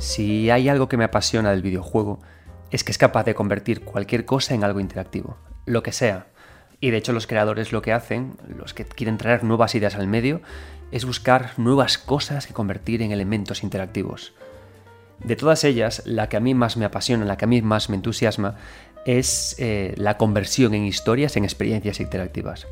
Si hay algo que me apasiona del videojuego, es que es capaz de convertir cualquier cosa en algo interactivo, lo que sea. Y de hecho los creadores lo que hacen, los que quieren traer nuevas ideas al medio, es buscar nuevas cosas que convertir en elementos interactivos. De todas ellas, la que a mí más me apasiona, la que a mí más me entusiasma, es eh, la conversión en historias, en experiencias interactivas.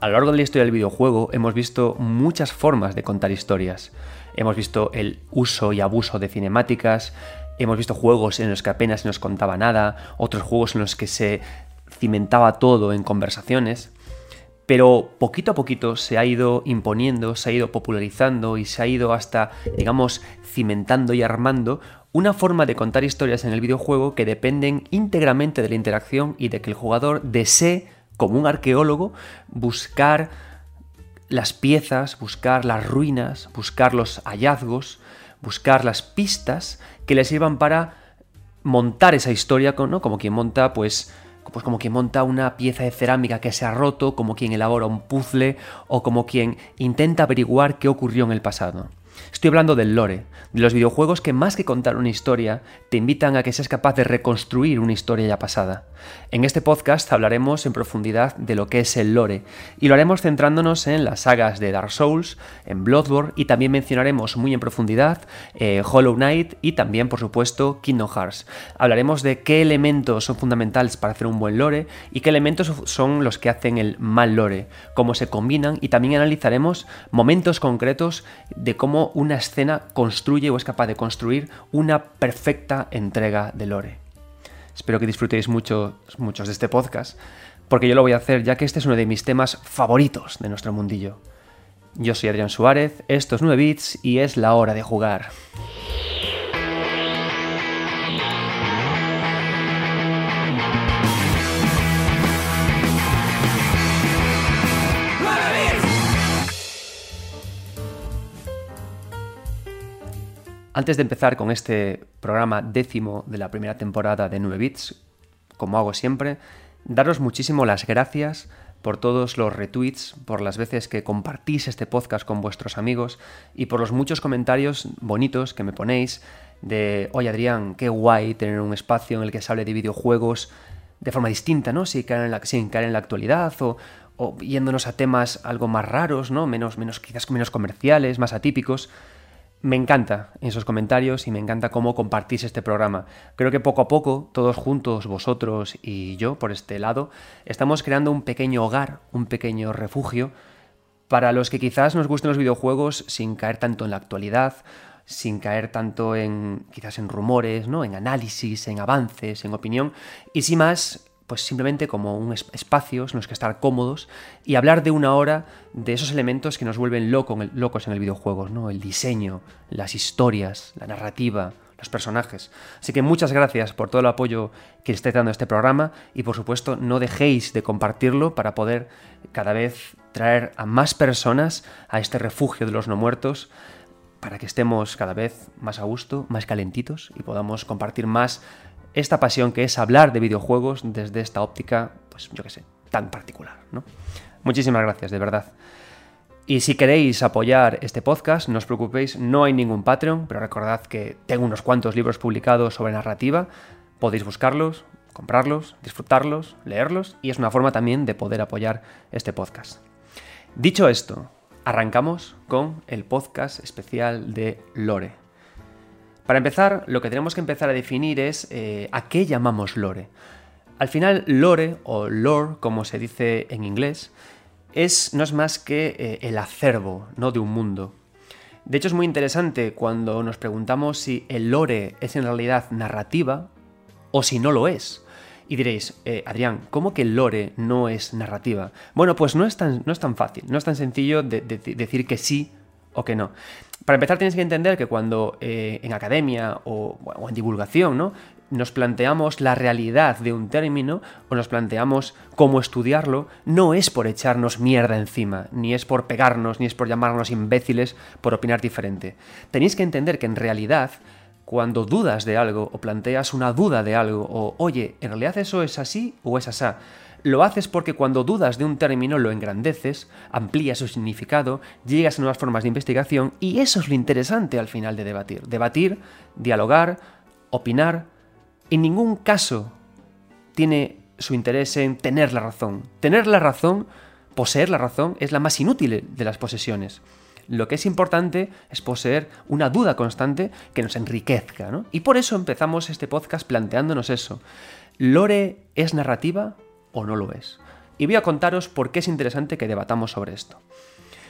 A lo largo de la historia del videojuego hemos visto muchas formas de contar historias. Hemos visto el uso y abuso de cinemáticas, hemos visto juegos en los que apenas se nos contaba nada, otros juegos en los que se cimentaba todo en conversaciones, pero poquito a poquito se ha ido imponiendo, se ha ido popularizando y se ha ido hasta, digamos, cimentando y armando una forma de contar historias en el videojuego que dependen íntegramente de la interacción y de que el jugador desee, como un arqueólogo, buscar las piezas, buscar las ruinas, buscar los hallazgos, buscar las pistas que le sirvan para montar esa historia, ¿no? como quien monta, pues, pues como quien monta una pieza de cerámica que se ha roto, como quien elabora un puzzle o como quien intenta averiguar qué ocurrió en el pasado. Estoy hablando del lore, de los videojuegos que más que contar una historia, te invitan a que seas capaz de reconstruir una historia ya pasada. En este podcast hablaremos en profundidad de lo que es el lore, y lo haremos centrándonos en las sagas de Dark Souls, en Bloodborne, y también mencionaremos muy en profundidad eh, Hollow Knight y también, por supuesto, Kingdom Hearts. Hablaremos de qué elementos son fundamentales para hacer un buen lore y qué elementos son los que hacen el mal lore, cómo se combinan, y también analizaremos momentos concretos de cómo una escena construye o es capaz de construir una perfecta entrega de lore. Espero que disfrutéis mucho, muchos de este podcast, porque yo lo voy a hacer ya que este es uno de mis temas favoritos de nuestro mundillo. Yo soy Adrián Suárez, esto es 9 bits y es la hora de jugar. Antes de empezar con este programa décimo de la primera temporada de 9 Bits, como hago siempre, daros muchísimo las gracias por todos los retweets, por las veces que compartís este podcast con vuestros amigos y por los muchos comentarios bonitos que me ponéis de, oye Adrián, qué guay tener un espacio en el que se hable de videojuegos de forma distinta, ¿no? Sin caer en la, caer en la actualidad o, o, yéndonos a temas algo más raros, ¿no? Menos, menos, quizás menos comerciales, más atípicos. Me encanta esos comentarios y me encanta cómo compartís este programa. Creo que poco a poco, todos juntos, vosotros y yo, por este lado, estamos creando un pequeño hogar, un pequeño refugio para los que quizás nos gusten los videojuegos sin caer tanto en la actualidad, sin caer tanto en quizás en rumores, ¿no? en análisis, en avances, en opinión, y sin más pues simplemente como un espacios en los que estar cómodos y hablar de una hora de esos elementos que nos vuelven locos en el videojuego, ¿no? El diseño, las historias, la narrativa, los personajes. Así que muchas gracias por todo el apoyo que estáis dando a este programa y por supuesto no dejéis de compartirlo para poder cada vez traer a más personas a este refugio de los no muertos para que estemos cada vez más a gusto, más calentitos y podamos compartir más esta pasión que es hablar de videojuegos desde esta óptica, pues yo qué sé, tan particular, ¿no? Muchísimas gracias, de verdad. Y si queréis apoyar este podcast, no os preocupéis, no hay ningún Patreon, pero recordad que tengo unos cuantos libros publicados sobre narrativa, podéis buscarlos, comprarlos, disfrutarlos, leerlos, y es una forma también de poder apoyar este podcast. Dicho esto, arrancamos con el podcast especial de Lore. Para empezar, lo que tenemos que empezar a definir es eh, a qué llamamos lore. Al final, lore o lore, como se dice en inglés, es, no es más que eh, el acervo ¿no? de un mundo. De hecho, es muy interesante cuando nos preguntamos si el lore es en realidad narrativa o si no lo es. Y diréis, eh, Adrián, ¿cómo que el lore no es narrativa? Bueno, pues no es tan, no es tan fácil, no es tan sencillo de decir que sí o que no. Para empezar tienes que entender que cuando eh, en academia o, en divulgación ¿no? nos planteamos la realidad de un término o nos planteamos cómo estudiarlo, no es por echarnos mierda encima, ni es por pegarnos, ni es por llamarnos imbéciles por opinar diferente. Tenéis que entender que en realidad cuando dudas de algo o planteas una duda de algo o oye, ¿en realidad eso es así o es así? Lo haces porque cuando dudas de un término lo engrandeces, amplías su significado, llegas a nuevas formas de investigación y eso es lo interesante al final de debatir. Debatir, dialogar, opinar, en ningún caso tiene su interés en tener la razón. Tener la razón, poseer la razón, es la más inútil de las posesiones. Lo que es importante es poseer una duda constante que nos enriquezca, ¿no? Y por eso empezamos este podcast planteándonos eso. ¿Lore es narrativa o no lo es? Y voy a contaros por qué es interesante que debatamos sobre esto.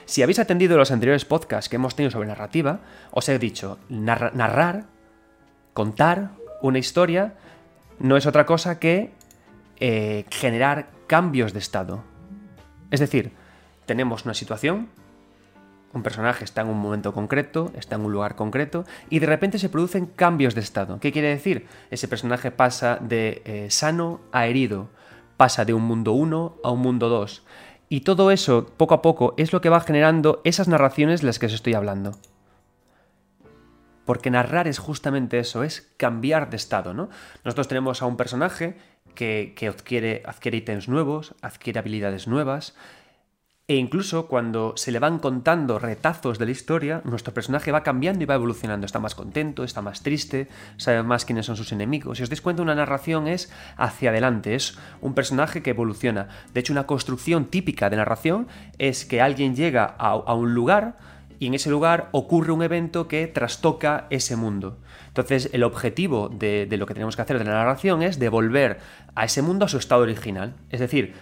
Si habéis atendido los anteriores podcasts que hemos tenido sobre narrativa, os he dicho, narrar, contar una historia no es otra cosa que eh, generar cambios de estado. Es decir, tenemos una situación, un personaje está en un momento concreto, está en un lugar concreto, y de repente se producen cambios de estado. ¿Qué quiere decir? Ese personaje pasa de eh, sano a herido, pasa de un mundo 1 a un mundo 2. Y todo eso, poco a poco, es lo que va generando esas narraciones de las que os estoy hablando. Porque narrar es justamente eso, es cambiar de estado, ¿no? Nosotros tenemos a un personaje que, adquiere, adquiere ítems nuevos, adquiere habilidades nuevas, e incluso cuando se le van contando retazos de la historia, nuestro personaje va cambiando y va evolucionando. Está más contento, está más triste, sabe más quiénes son sus enemigos. Si os dais cuenta, una narración es hacia adelante, es un personaje que evoluciona. De hecho, una construcción típica de narración es que alguien llega a, un lugar y en ese lugar ocurre un evento que trastoca ese mundo. Entonces, el objetivo de, de lo que tenemos que hacer de la narración es devolver a ese mundo a su estado original. Es decir,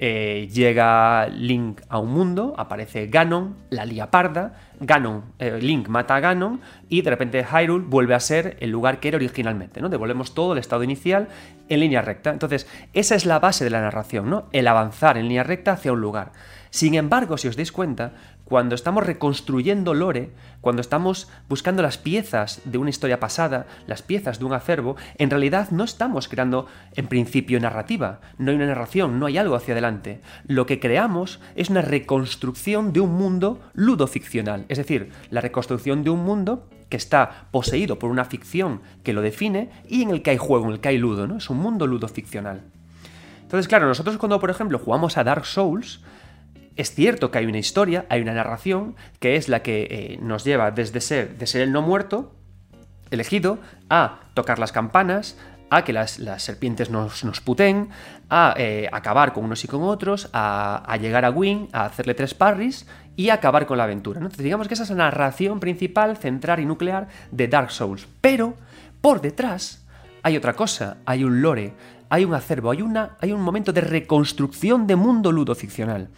eh, llega Link a un mundo, aparece Ganon, la lía parda, Ganon, eh, Link mata a Ganon y de repente Hyrule vuelve a ser el lugar que era originalmente, ¿no? Devolvemos todo el estado inicial en línea recta. Entonces, esa es la base de la narración, ¿no? El avanzar en línea recta hacia un lugar. Sin embargo, si os dais cuenta, cuando estamos reconstruyendo lore, cuando estamos buscando las piezas de una historia pasada, las piezas de un acervo, en realidad no estamos creando en principio narrativa, no hay una narración, no hay algo hacia adelante. Lo que creamos es una reconstrucción de un mundo ludoficcional, es decir, la reconstrucción de un mundo que está poseído por una ficción que lo define y en el que hay juego, en el que hay ludo, ¿no? Es un mundo ludoficcional. Entonces, claro, nosotros cuando, por ejemplo, jugamos a Dark Souls, es cierto que hay una historia, hay una narración, que es la que eh, nos lleva desde ser, el no muerto, elegido, a tocar las campanas, a que las, serpientes nos, nos puten, a eh, acabar con unos y con otros, a, llegar a Wing, a hacerle tres parries y a acabar con la aventura. Entonces digamos que esa es la narración principal, central y nuclear de Dark Souls. Pero, por detrás, hay otra cosa, hay un lore, hay un acervo, hay, una, hay un momento de reconstrucción de mundo ludoficcional.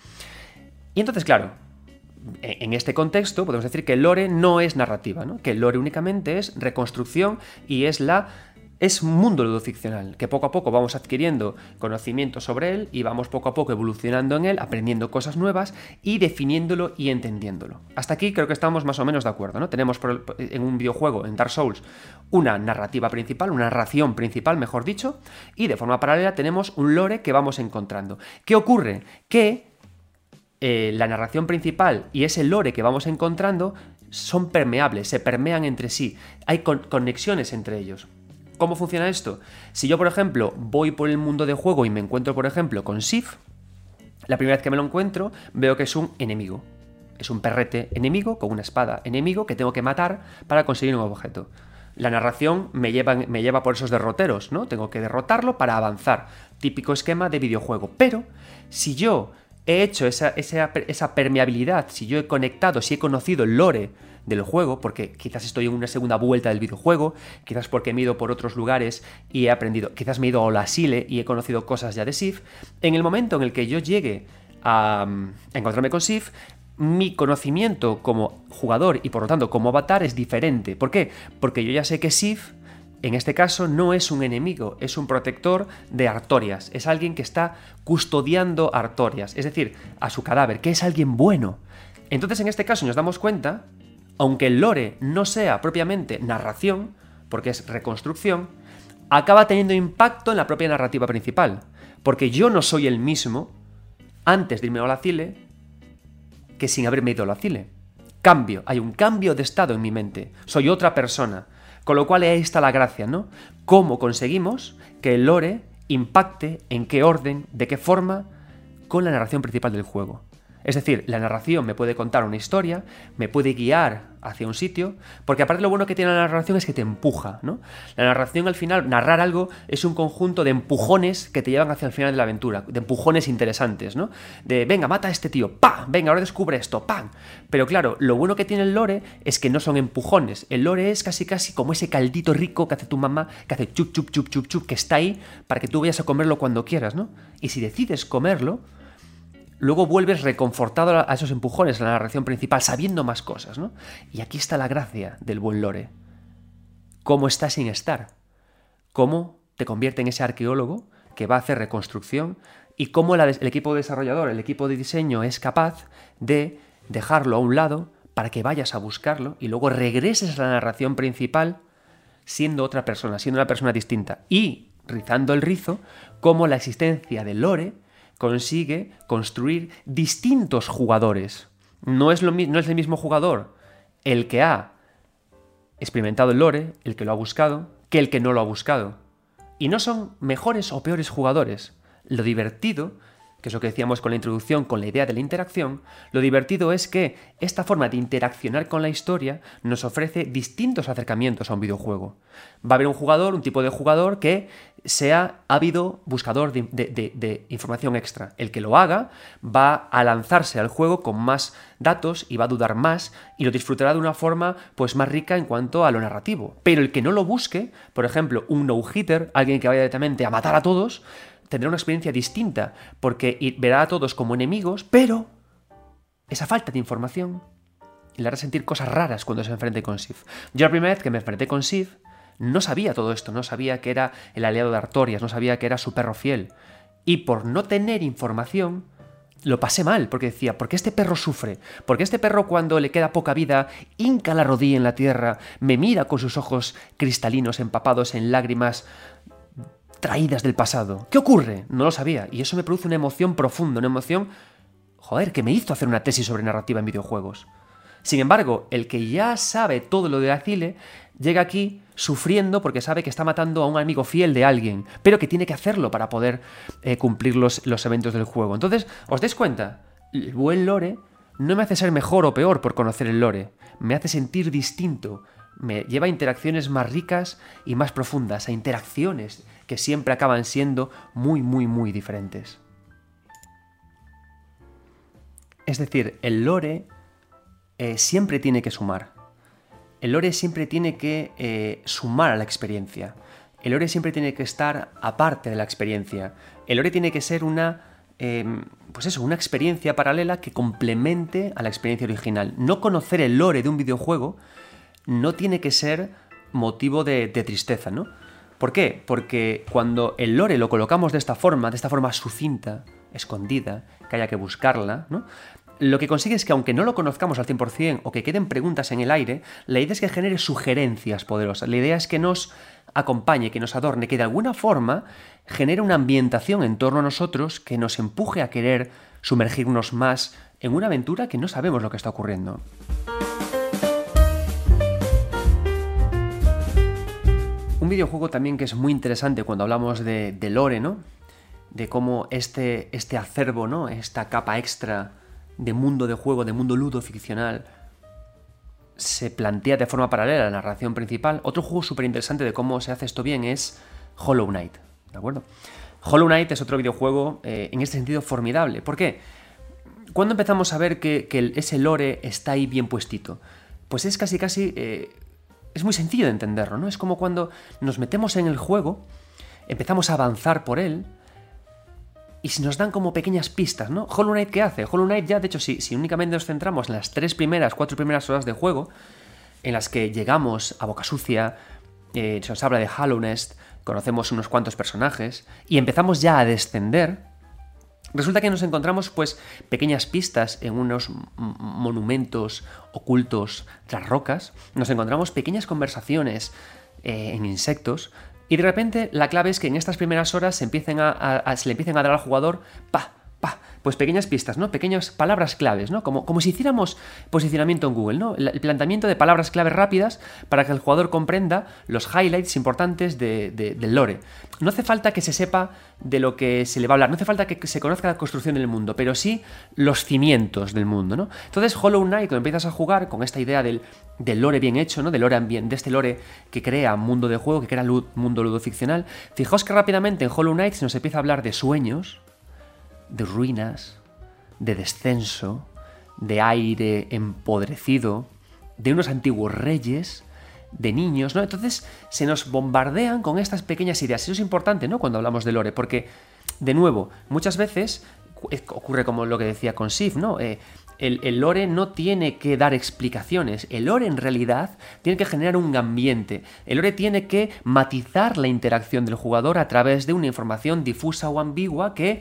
Y entonces, claro, e-, en este contexto podemos decir que lore no es narrativa, ¿no? que lore únicamente es reconstrucción y es la es mundo ludoficcional, que poco a poco vamos adquiriendo conocimiento sobre él y vamos poco a poco evolucionando en él, aprendiendo cosas nuevas y definiéndolo y entendiéndolo. Hasta aquí creo que estamos más o menos de acuerdo, ¿no? Tenemos en un videojuego, en Dark Souls, una narrativa principal, una narración principal, mejor dicho, y de forma paralela tenemos un lore que vamos encontrando. ¿Qué ocurre? Que eh, la narración principal y ese lore que vamos encontrando son permeables, se permean entre sí, hay conexiones entre ellos. ¿Cómo funciona esto? Si yo, por ejemplo, voy por el mundo de juego y me encuentro, por ejemplo, con Sif, la primera vez que me lo encuentro, veo que es un enemigo. Es un perrete enemigo con una espada enemigo que tengo que matar para conseguir un objeto. La narración me lleva, me lleva por esos derroteros, ¿no? Tengo que derrotarlo para avanzar. Típico esquema de videojuego. Pero si yo he hecho esa, esa, permeabilidad, si yo he conectado, si he conocido el lore del juego, porque quizás estoy en una segunda vuelta del videojuego, quizás porque me he ido por otros lugares y he aprendido, quizás me he ido a la Sile y he conocido cosas ya de Sif, en el momento en el que yo llegue a, a encontrarme con Sif, mi conocimiento como jugador y por lo tanto como avatar es diferente. ¿Por qué? Porque yo ya sé que Sif en este caso no es un enemigo, es un protector de Artorias, es alguien que está custodiando Artorias, es decir, a su cadáver, que es alguien bueno. Entonces en este caso nos damos cuenta, aunque el lore no sea propiamente narración, porque es reconstrucción, acaba teniendo impacto en la propia narrativa principal, porque yo no soy el mismo antes de irme a la Cile que sin haberme ido a la Cile. Cambio, hay un cambio de estado en mi mente, soy otra persona. Con lo cual ahí está la gracia, ¿no? ¿Cómo conseguimos que el lore impacte, en qué orden, de qué forma, con la narración principal del juego. Es decir, la narración me puede contar una historia, me puede guiar hacia un sitio, porque aparte lo bueno que tiene la narración es que te empuja, ¿no? La narración al final, narrar algo es un conjunto de empujones que te llevan hacia el final de la aventura, de empujones interesantes, ¿no? De, venga, mata a este tío, ¡pam! Venga, ahora descubre esto, ¡pam! Pero claro, lo bueno que tiene el lore es que no son empujones, el lore es casi casi como ese caldito rico que hace tu mamá, que hace chup, chup, chup, chup, chup, que está ahí para que tú vayas a comerlo cuando quieras, ¿no? Y si decides comerlo, luego vuelves reconfortado a esos empujones en la narración principal, sabiendo más cosas, ¿no? Y aquí está la gracia del buen lore. Cómo está sin estar. Cómo te convierte en ese arqueólogo que va a hacer reconstrucción y cómo el equipo desarrollador, el equipo de diseño es capaz de dejarlo a un lado para que vayas a buscarlo y luego regreses a la narración principal siendo otra persona, siendo una persona distinta. Y, rizando el rizo, cómo la existencia del lore consigue construir distintos jugadores. No es, lo, no es el mismo jugador el que ha experimentado el lore, el que lo ha buscado, que el que no lo ha buscado. Y no son mejores o peores jugadores. Lo divertido que es lo que decíamos con la introducción, con la idea de la interacción, lo divertido es que esta forma de interaccionar con la historia nos ofrece distintos acercamientos a un videojuego. Va a haber un jugador, un tipo de jugador que sea ávido buscador de, información extra. El que lo haga va a lanzarse al juego con más datos y va a dudar más y lo disfrutará de una forma pues más rica en cuanto a lo narrativo. Pero el que no lo busque, por ejemplo, un no-hitter, alguien que vaya directamente a matar a todos, tendrá una experiencia distinta, porque verá a todos como enemigos, pero esa falta de información le hará sentir cosas raras cuando se enfrente con Sif. Yo la primera vez que me enfrenté con Sif, no sabía todo esto, no sabía que era el aliado de Artorias, no sabía que era su perro fiel. Y por no tener información, lo pasé mal, porque decía, ¿por qué este perro sufre? ¿Por qué este perro cuando le queda poca vida hinca la rodilla en la tierra, me mira con sus ojos cristalinos empapados en lágrimas traídas del pasado. ¿Qué ocurre? No lo sabía. Y eso me produce una emoción profunda, una emoción, joder, que me hizo hacer una tesis sobre narrativa en videojuegos. Sin embargo, el que ya sabe todo lo de Acile llega aquí sufriendo porque sabe que está matando a un amigo fiel de alguien, pero que tiene que hacerlo para poder eh, cumplir los, los eventos del juego. Entonces, ¿os dais cuenta? El buen lore no me hace ser mejor o peor por conocer el lore, me hace sentir distinto, me lleva a interacciones más ricas y más profundas, a interacciones que siempre acaban siendo muy, muy, muy diferentes. Es decir, el lore eh, siempre tiene que sumar. El lore siempre tiene que eh, sumar a la experiencia. El lore siempre tiene que estar aparte de la experiencia. El lore tiene que ser una, em, pues eso, una experiencia paralela que complemente a la experiencia original. No conocer el lore de un videojuego no tiene que ser motivo de, de tristeza, ¿no? ¿Por qué? Porque cuando el lore lo colocamos de esta forma, de esta forma sucinta, escondida, que haya que buscarla, ¿no? Lo que consigue es que aunque no lo conozcamos al 100% o que queden preguntas en el aire, la idea es que genere sugerencias poderosas. La idea es que nos acompañe, que nos adorne, que de alguna forma genere una ambientación en torno a nosotros que nos empuje a querer sumergirnos más en una aventura que no sabemos lo que está ocurriendo. Videojuego también que es muy interesante cuando hablamos de, lore, ¿no? De cómo este, este acervo, ¿no? Esta capa extra de mundo de juego, de mundo ludo ficcional, se plantea de forma paralela a la narración principal. Otro juego súper interesante de cómo se hace esto bien es Hollow Knight, ¿de acuerdo? Hollow Knight es otro videojuego eh, en este sentido formidable. ¿Por qué? Cuando empezamos a ver que, ese lore está ahí bien puestito? Pues es casi casi eh, es muy sencillo de entenderlo, ¿no? Es como cuando nos metemos en el juego, empezamos a avanzar por él, y si nos dan como pequeñas pistas, ¿no? Hollow Knight, ¿qué hace? Hollow Knight ya, de hecho, si, si únicamente nos centramos en las tres primeras, cuatro primeras horas de juego, en las que llegamos a Boca Sucia, eh, se nos habla de Hallownest, conocemos unos cuantos personajes, y empezamos ya a descender, Resulta que nos encontramos pues pequeñas pistas en unos monumentos ocultos tras rocas, nos encontramos pequeñas conversaciones eh, en insectos. Y de repente la clave es que en estas primeras horas se, empiecen a, se le empiecen a dar al jugador pa, pa, pues pequeñas pistas, ¿no? Pequeñas palabras claves, ¿no? Como, como si hiciéramos posicionamiento en Google, ¿no? El, planteamiento de palabras claves rápidas para que el jugador comprenda los highlights importantes de, del lore. No hace falta que se sepa de lo que se le va a hablar, no hace falta que se conozca la construcción del mundo, pero sí los cimientos del mundo, ¿no? Entonces Hollow Knight, cuando empiezas a jugar con esta idea del, del lore bien hecho, ¿no? Del lore de este lore que crea mundo de juego, que crea mundo ludoficcional, fijaos que rápidamente en Hollow Knight se nos empieza a hablar de sueños, de ruinas, de descenso, de aire empodrecido, de unos antiguos reyes, de niños, ¿no? Entonces se nos bombardean con estas pequeñas ideas. Eso es importante, ¿no? Cuando hablamos de lore, porque, de nuevo, muchas veces ocurre como lo que decía con Sif, ¿no? Eh, el, lore no tiene que dar explicaciones. El lore en realidad tiene que generar un ambiente. El lore tiene que matizar la interacción del jugador a través de una información difusa o ambigua que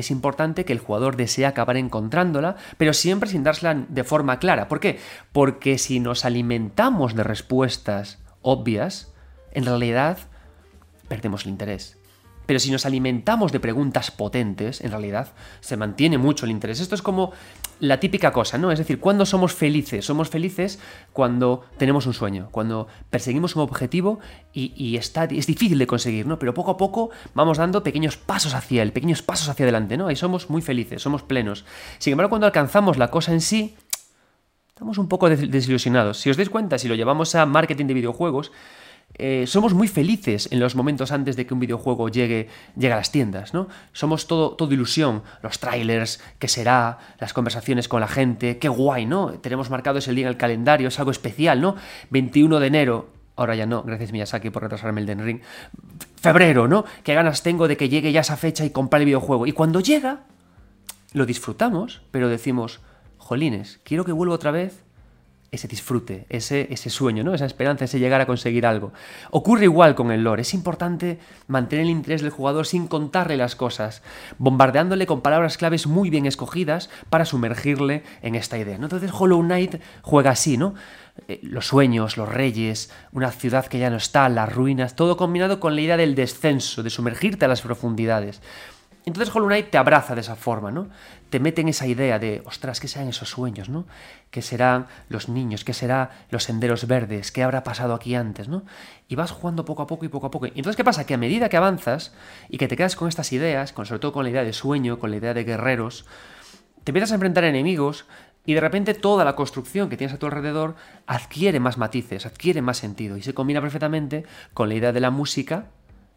es importante que el jugador desee acabar encontrándola, pero siempre sin dársela de forma clara. ¿Por qué? Porque si nos alimentamos de respuestas obvias, en realidad perdemos el interés. Pero si nos alimentamos de preguntas potentes, en realidad se mantiene mucho el interés. Esto es como la típica cosa, ¿no? Es decir, ¿cuándo somos felices? Somos felices cuando tenemos un sueño, cuando perseguimos un objetivo y, está, es difícil de conseguir, ¿no? Pero poco a poco vamos dando pequeños pasos hacia él, pequeños pasos hacia adelante, ¿no? Y somos muy felices, somos plenos. Sin embargo, cuando alcanzamos la cosa en sí, estamos un poco desilusionados. Si os dais cuenta, si lo llevamos a marketing de videojuegos, eh, somos muy felices en los momentos antes de que un videojuego llegue, a las tiendas, ¿no? Somos todo, todo ilusión, los trailers, qué será, las conversaciones con la gente, qué guay, ¿no? Tenemos marcado ese día en el calendario, es algo especial, ¿no? 21 de enero, ahora ya no, gracias Miyazaki por retrasarme el Den Ring, febrero, ¿no? Qué ganas tengo de que llegue ya esa fecha y comprar el videojuego. Y cuando llega, lo disfrutamos, pero decimos, jolines, quiero que vuelva otra vez ese disfrute, ese, ese sueño, ¿no? esa esperanza, ese llegar a conseguir algo. Ocurre igual con el lore. Es importante mantener el interés del jugador sin contarle las cosas, bombardeándole con palabras claves muy bien escogidas para sumergirle en esta idea. ¿no? Entonces Hollow Knight juega así, ¿no? Eh, los sueños, los reyes, una ciudad que ya no está, las ruinas, todo combinado con la idea del descenso, de sumergirte a las profundidades. Entonces Hollow te abraza de esa forma, ¿no? Te mete en esa idea de, ostras, ¿qué serán esos sueños, ¿no? ¿Qué serán los niños? ¿Qué serán los senderos verdes? ¿Qué habrá pasado aquí antes, ¿no? Y vas jugando poco a poco y poco a poco. Y entonces, ¿qué pasa? Que a medida que avanzas y que te quedas con estas ideas, con, sobre todo con la idea de sueño, con la idea de guerreros, te empiezas a enfrentar a enemigos y de repente toda la construcción que tienes a tu alrededor adquiere más matices, adquiere más sentido y se combina perfectamente con la idea de la música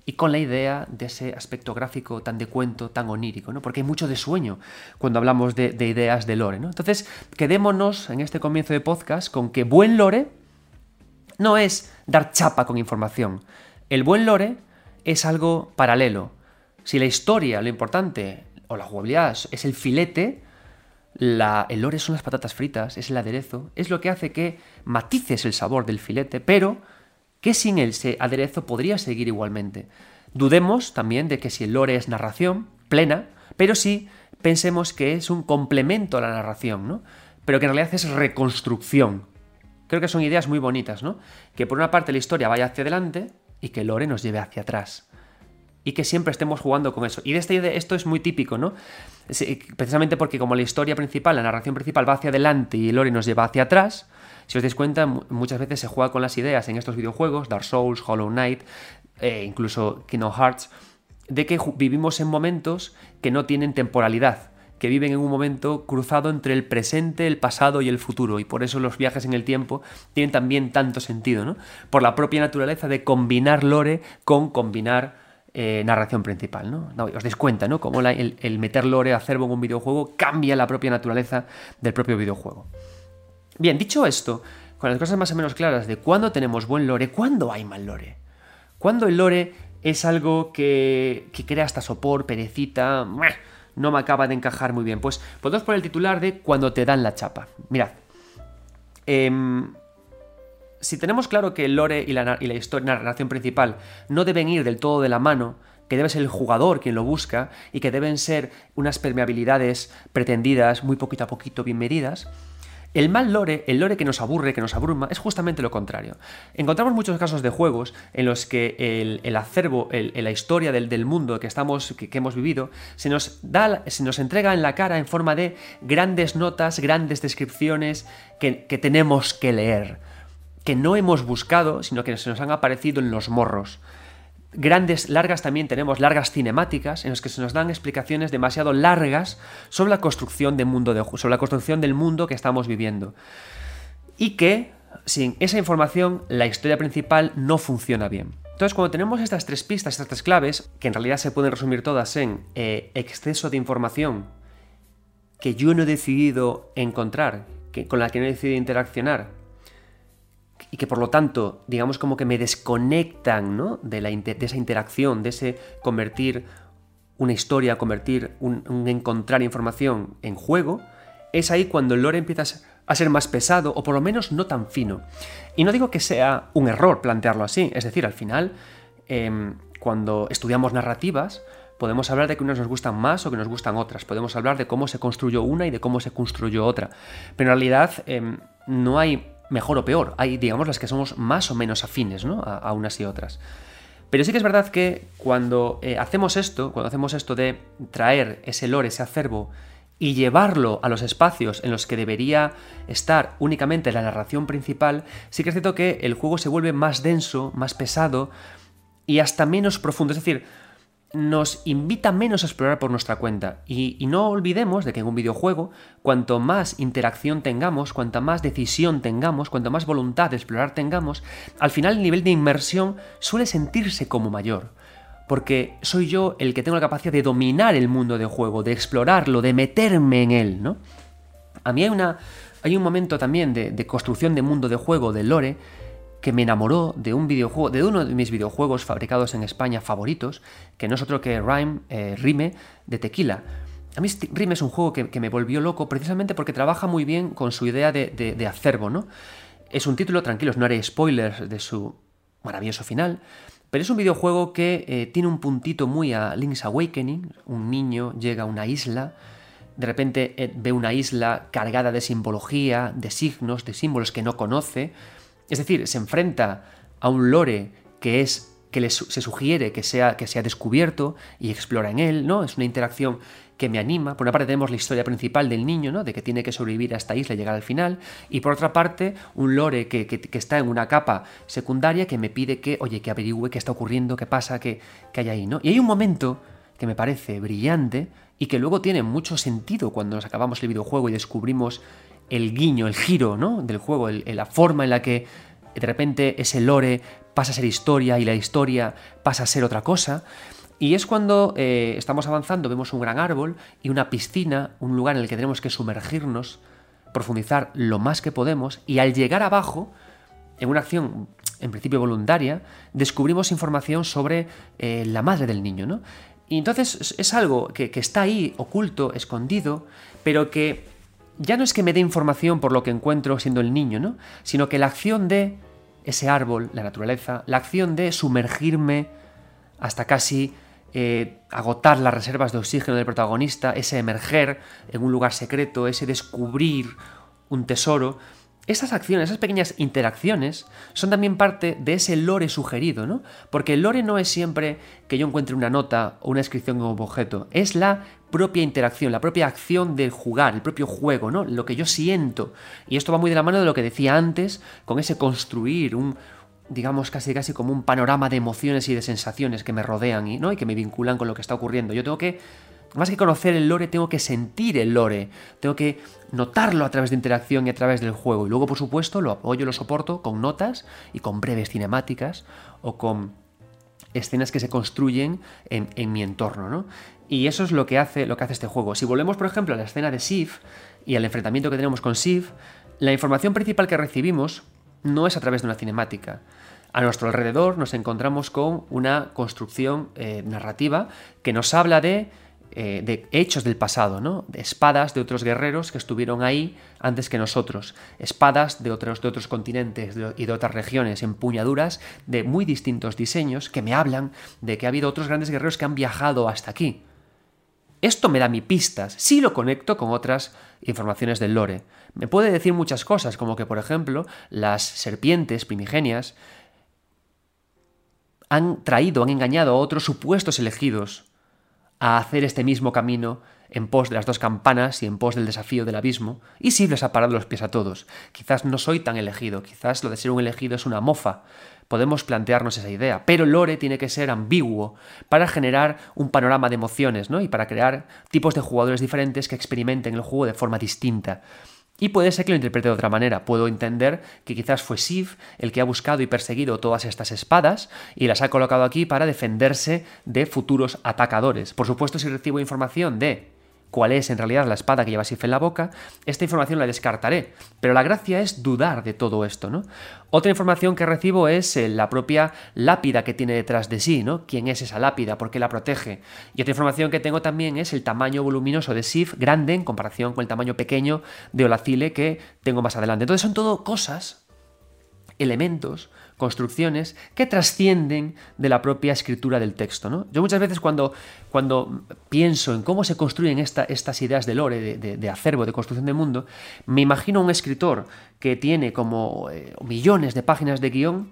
y con la idea de ese aspecto gráfico tan de cuento, tan onírico, ¿no? Porque hay mucho de sueño cuando hablamos de, ideas de lore, ¿no? Entonces, quedémonos en este comienzo de podcast con que buen lore no es dar chapa con información. El buen lore es algo paralelo. Si la historia, lo importante, o la jugabilidad es el filete, la, el lore son las patatas fritas, es el aderezo, es lo que hace que matices el sabor del filete, pero que sin ese aderezo podría seguir igualmente. Dudemos también de que si el lore es narración plena, pero sí pensemos que es un complemento a la narración, ¿no? Pero que en realidad es reconstrucción. Creo que son ideas muy bonitas, ¿no? Que por una parte la historia vaya hacia adelante y que el lore nos lleve hacia atrás. Y que siempre estemos jugando con eso. Y de esta idea, esto es muy típico, ¿no? Precisamente porque como la historia principal, la narración principal va hacia adelante y lore nos lleva hacia atrás, si os dais cuenta, muchas veces se juega con las ideas en estos videojuegos, Dark Souls, Hollow Knight, eh, incluso Kingdom Hearts, de que vivimos en momentos que no tienen temporalidad, que viven en un momento cruzado entre el presente, el pasado y el futuro, y por eso los viajes en el tiempo tienen también tanto sentido, ¿no? Por la propia naturaleza de combinar lore con combinar eh, narración principal, ¿no? Os dais cuenta, ¿no? Cómo el, meter lore acervo en un videojuego cambia la propia naturaleza del propio videojuego. Bien, dicho esto, con las cosas más o menos claras de cuándo tenemos buen lore, cuándo hay mal lore. Cuando el lore es algo que, que crea hasta sopor, perecita, no me acaba de encajar muy bien. Pues podemos poner el titular de cuando te dan la chapa. Mirad, em, si tenemos claro que el lore y la, historia, la narración principal no deben ir del todo de la mano, que debe ser el jugador quien lo busca y que deben ser unas permeabilidades pretendidas muy poquito a poquito bien medidas, El mal lore, el lore que nos aburre, que nos abruma, es justamente lo contrario. Encontramos muchos casos de juegos en los que el, acervo, la historia del, mundo que, estamos, que, hemos vivido, se nos, da, se nos entrega en la cara en forma de grandes notas, grandes descripciones que, que tenemos que leer, que no hemos buscado, sino que se nos han aparecido en los morros grandes, largas también tenemos largas cinemáticas en las que se nos dan explicaciones demasiado largas sobre la construcción del mundo, de, sobre la construcción del mundo que estamos viviendo. Y que sin esa información la historia principal no funciona bien. Entonces, cuando tenemos estas tres pistas, estas tres claves, que en realidad se pueden resumir todas en eh, exceso de información que yo no he decidido encontrar, que, con la que no he decidido interaccionar, y que por lo tanto, digamos como que me desconectan ¿no? de, la, de esa interacción, de ese convertir una historia, convertir un, encontrar información en juego, es ahí cuando el lore empieza a ser más pesado o por lo menos no tan fino. Y no digo que sea un error plantearlo así, es decir, al final, em, cuando estudiamos narrativas, podemos hablar de que unas nos gustan más o que nos gustan otras, podemos hablar de cómo se construyó una y de cómo se construyó otra, pero en realidad em, no hay mejor o peor. Hay, digamos, las que somos más o menos afines ¿no? a, unas y otras. Pero sí que es verdad que cuando eh, hacemos esto, cuando hacemos esto de traer ese lore, ese acervo, y llevarlo a los espacios en los que debería estar únicamente la narración principal, sí que es cierto que el juego se vuelve más denso, más pesado y hasta menos profundo. Es decir, nos invita menos a explorar por nuestra cuenta. Y, no olvidemos de que en un videojuego, cuanto más interacción tengamos, cuanta más decisión tengamos, cuanto más voluntad de explorar tengamos, al final el nivel de inmersión suele sentirse como mayor. Porque soy yo el que tengo la capacidad de dominar el mundo de juego, de explorarlo, de meterme en él, ¿no? A mí hay, una, hay un momento también de construcción de mundo de juego, de lore, que me enamoró de un videojuego, de uno de mis videojuegos fabricados en España favoritos, que no es otro que Rime, eh, Rime de Tequila. A mí Rime es un juego que, me volvió loco precisamente porque trabaja muy bien con su idea de, acervo, ¿no? Es un título, tranquilos, no haré spoilers de su maravilloso final, pero es un videojuego que eh, tiene un puntito muy a Link's Awakening. Un niño llega a una isla, de repente eh, ve una isla cargada de simbología, de signos, de símbolos que no conoce, es decir, se enfrenta a un lore que es que se sugiere que sea, que descubierto y explora en él, ¿no? Es una interacción que me anima. Por una parte tenemos la historia principal del niño, ¿no? De que tiene que sobrevivir a esta isla y llegar al final. Y por otra parte, un lore que, está en una capa secundaria que me pide que, oye, que averigüe qué está ocurriendo, qué pasa, qué, qué hay ahí, ¿no? Y hay un momento que me parece brillante y que luego tiene mucho sentido cuando nos acabamos el videojuego y descubrimos el guiño, el giro ¿no? del juego, la forma en la que de repente ese lore pasa a ser historia y la historia pasa a ser otra cosa. Y es cuando eh, estamos avanzando, vemos un gran árbol y una piscina, un lugar en el que tenemos que sumergirnos, profundizar lo más que podemos, y al llegar abajo, en una acción en principio voluntaria, descubrimos información sobre eh, la madre del niño, ¿no? Y entonces es algo que, que está ahí, oculto, escondido, pero que ya no es que me dé información por lo que encuentro siendo el niño, ¿no? Sino que la acción de ese árbol, la naturaleza, la acción de sumergirme hasta casi eh, agotar las reservas de oxígeno del protagonista, ese emerger en un lugar secreto, ese descubrir un tesoro, esas acciones, esas pequeñas interacciones, son también parte de ese lore sugerido, ¿no? Porque el lore no es siempre que yo encuentre una nota o una descripción como objeto, es la propia interacción, la propia acción del jugar, el propio juego, ¿no? Lo que yo siento. Y esto va muy de la mano de lo que decía antes, con ese construir un, digamos, casi casi como un panorama de emociones y de sensaciones que me rodean y, ¿no? y que me vinculan con lo que está ocurriendo. Yo tengo que más que conocer el lore, tengo que sentir el lore, tengo que notarlo a través de interacción y a través del juego. Y luego, por supuesto, lo apoyo, lo soporto con notas y con breves cinemáticas o con escenas que se construyen en, mi entorno, ¿no? Y eso es lo que, hace, lo que hace este juego. Si volvemos, por ejemplo, a la escena de Sif y al enfrentamiento que tenemos con Sif, la información principal que recibimos no es a través de una cinemática. A nuestro alrededor nos encontramos con una construcción eh, narrativa que nos habla de eh, de hechos del pasado, ¿no? De espadas de otros guerreros que estuvieron ahí antes que nosotros, espadas de otros, de otros continentes y de otras regiones, empuñaduras de muy distintos diseños que me hablan de que ha habido otros grandes guerreros que han viajado hasta aquí. Esto me da mi pistas, si lo conecto con otras informaciones del lore. Me puede decir muchas cosas, como que, por ejemplo, las serpientes primigenias han traído, han engañado a otros supuestos elegidos a hacer este mismo camino en pos de las dos campanas y en pos del desafío del abismo, y sí les ha parado los pies a todos. Quizás no soy tan elegido, quizás lo de ser un elegido es una mofa. Podemos plantearnos esa idea, pero Lore tiene que ser ambiguo para generar un panorama de emociones, ¿no? Y para crear tipos de jugadores diferentes que experimenten el juego de forma distinta. Y puede ser que lo interprete de otra manera. Puedo entender que quizás fue Sif el que ha buscado y perseguido todas estas espadas y las ha colocado aquí para defenderse de futuros atacadores. Por supuesto, si recibo información de cuál es en realidad la espada que lleva Sif en la boca, esta información la descartaré. Pero la gracia es dudar de todo esto, ¿no? Otra información que recibo es eh, la propia lápida que tiene detrás de sí, ¿no? ¿Quién es esa lápida? ¿Por qué la protege? Y otra información que tengo también es el tamaño voluminoso de Sif, grande en comparación con el tamaño pequeño de Olacile que tengo más adelante. Entonces son todo cosas, elementos construcciones que trascienden de la propia escritura del texto. ¿no? Yo muchas veces cuando, cuando pienso en cómo se construyen estas ideas de lore, de, acervo, de construcción de mundo, me imagino un escritor que tiene como eh, millones de páginas de guion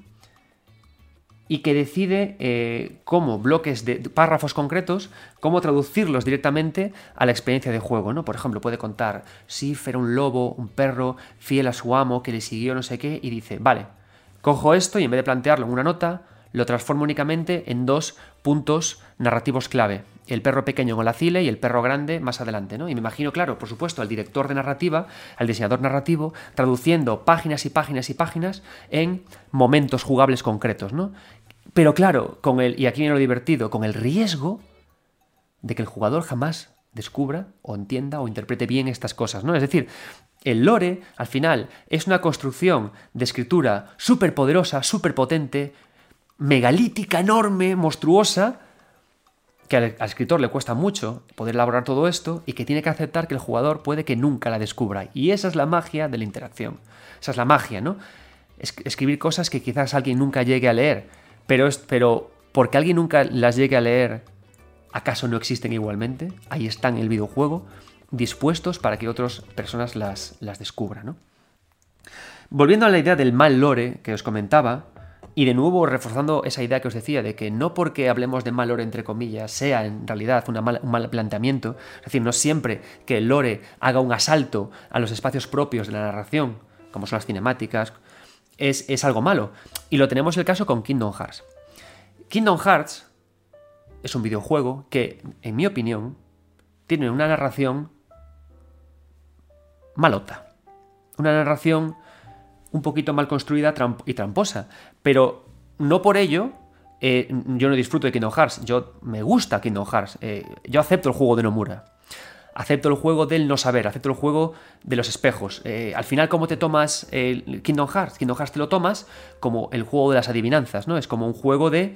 y que decide eh, cómo bloques de párrafos concretos, cómo traducirlos directamente a la experiencia de juego, ¿no? Por ejemplo, puede contar si era un lobo, un perro, fiel a su amo, que le siguió no sé qué, y dice, vale, Cojo esto y en vez de plantearlo en una nota, lo transformo únicamente en dos puntos narrativos clave. El perro pequeño en Olacile y el perro grande más adelante, ¿no? Y me imagino, claro, por supuesto, al director de narrativa, al diseñador narrativo, traduciendo páginas y páginas y páginas en momentos jugables concretos, ¿no? Pero claro, con el, y aquí viene lo divertido, con el riesgo de que el jugador jamás descubra o entienda o interprete bien estas cosas, ¿no? Es decir, el lore, al final, es una construcción de escritura súper poderosa, súper potente, megalítica, enorme, monstruosa, que al, escritor le cuesta mucho poder elaborar todo esto y que tiene que aceptar que el jugador puede que nunca la descubra. Y esa es la magia de la interacción. Esa es la magia, ¿no? escribir cosas que quizás alguien nunca llegue a leer, pero, pero porque alguien nunca las llegue a leer, ¿acaso no existen igualmente? Ahí están el videojuego dispuestos para que otras personas las, las descubran. Volviendo a la idea del mal lore que os comentaba, y de nuevo reforzando esa idea que os decía de que no porque hablemos de mal lore entre comillas sea en realidad un mal planteamiento, es decir, no siempre que el lore haga un asalto a los espacios propios de la narración, como son las cinemáticas, es, es algo malo. Y lo tenemos el caso con Kingdom Hearts. Kingdom Hearts es un videojuego que, en mi opinión, tiene una narración malota. Una narración un poquito mal construida y tramposa. Pero no por ello eh, yo no disfruto de Kingdom Hearts. Yo me gusta Kingdom Hearts. Eh, yo acepto el juego de Nomura. Acepto el juego del no saber, acepto el juego de los espejos. Eh, al final, ¿cómo te tomas Kingdom Hearts? Kingdom Hearts te lo tomas como el juego de las adivinanzas, ¿no? Es como un juego de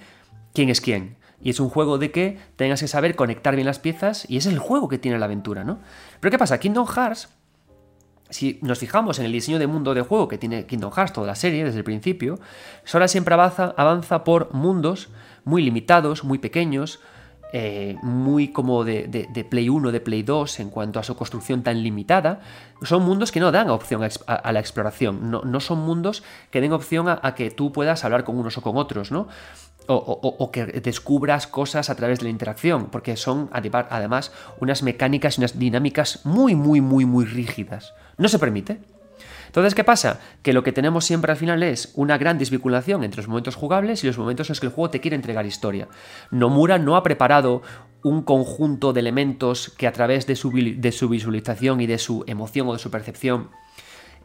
quién es quién. Y es un juego de que tengas que saber conectar bien las piezas y es el juego que tiene la aventura, ¿no? Pero ¿qué pasa? Kingdom Hearts si nos fijamos en el diseño de mundo de juego que tiene Kingdom Hearts, toda la serie, desde el principio, Sora siempre avanza, avanza por mundos muy limitados, muy pequeños, eh, muy como de, Play 1, de Play 2 en cuanto a su construcción tan limitada, son mundos que no dan opción a, la exploración, no, son mundos que den opción a, que tú puedas hablar con unos o con otros, ¿no? O, que descubras cosas a través de la interacción, porque son además unas mecánicas y unas dinámicas muy, muy, muy, muy rígidas. No se permite. Entonces, ¿qué pasa? Que lo que tenemos siempre al final es una gran desvinculación entre los momentos jugables y los momentos en los que el juego te quiere entregar historia. Nomura no ha preparado un conjunto de elementos que a través de su, visualización y de su emoción o de su percepción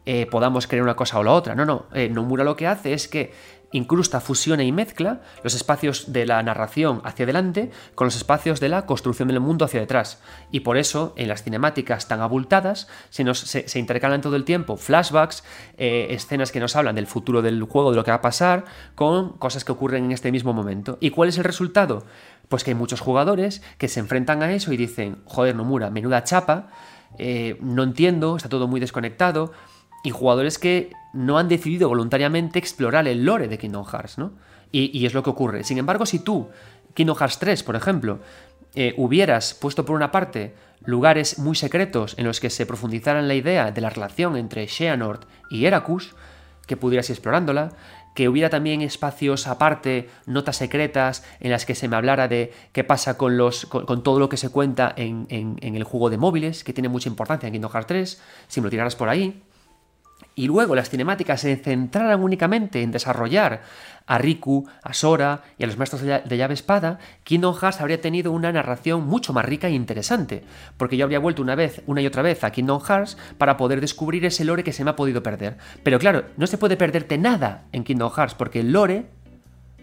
eh, podamos creer una cosa o la otra. No, no. Eh, Nomura lo que hace es que incrusta, fusiona y mezcla los espacios de la narración hacia adelante con los espacios de la construcción del mundo hacia detrás. Y por eso, en las cinemáticas tan abultadas, se, nos, se, intercalan todo el tiempo flashbacks, eh, escenas que nos hablan del futuro del juego, de lo que va a pasar, con cosas que ocurren en este mismo momento. ¿Y cuál es el resultado? Pues que hay muchos jugadores que se enfrentan a eso y dicen, joder, Nomura, menuda chapa, eh, no entiendo, está todo muy desconectado, y jugadores que no han decidido voluntariamente explorar el lore de Kingdom Hearts, ¿no? Y, es lo que ocurre. Sin embargo, si tú, Kingdom Hearts 3, por ejemplo, eh, hubieras puesto por una parte lugares muy secretos en los que se profundizara en la idea de la relación entre Xehanort y Heracus, que pudieras ir explorándola, que hubiera también espacios aparte, notas secretas, en las que se me hablara de qué pasa con, los, con, todo lo que se cuenta en, en, el juego de móviles, que tiene mucha importancia en Kingdom Hearts 3, si me lo tiraras por ahí y luego las cinemáticas se centraran únicamente en desarrollar a Riku, a Sora y a los maestros de llave espada, Kingdom Hearts habría tenido una narración mucho más rica e interesante, porque yo habría vuelto una vez, una y otra vez a Kingdom Hearts para poder descubrir ese lore que se me ha podido perder. Pero claro, no se puede perderte nada en Kingdom Hearts, porque el lore,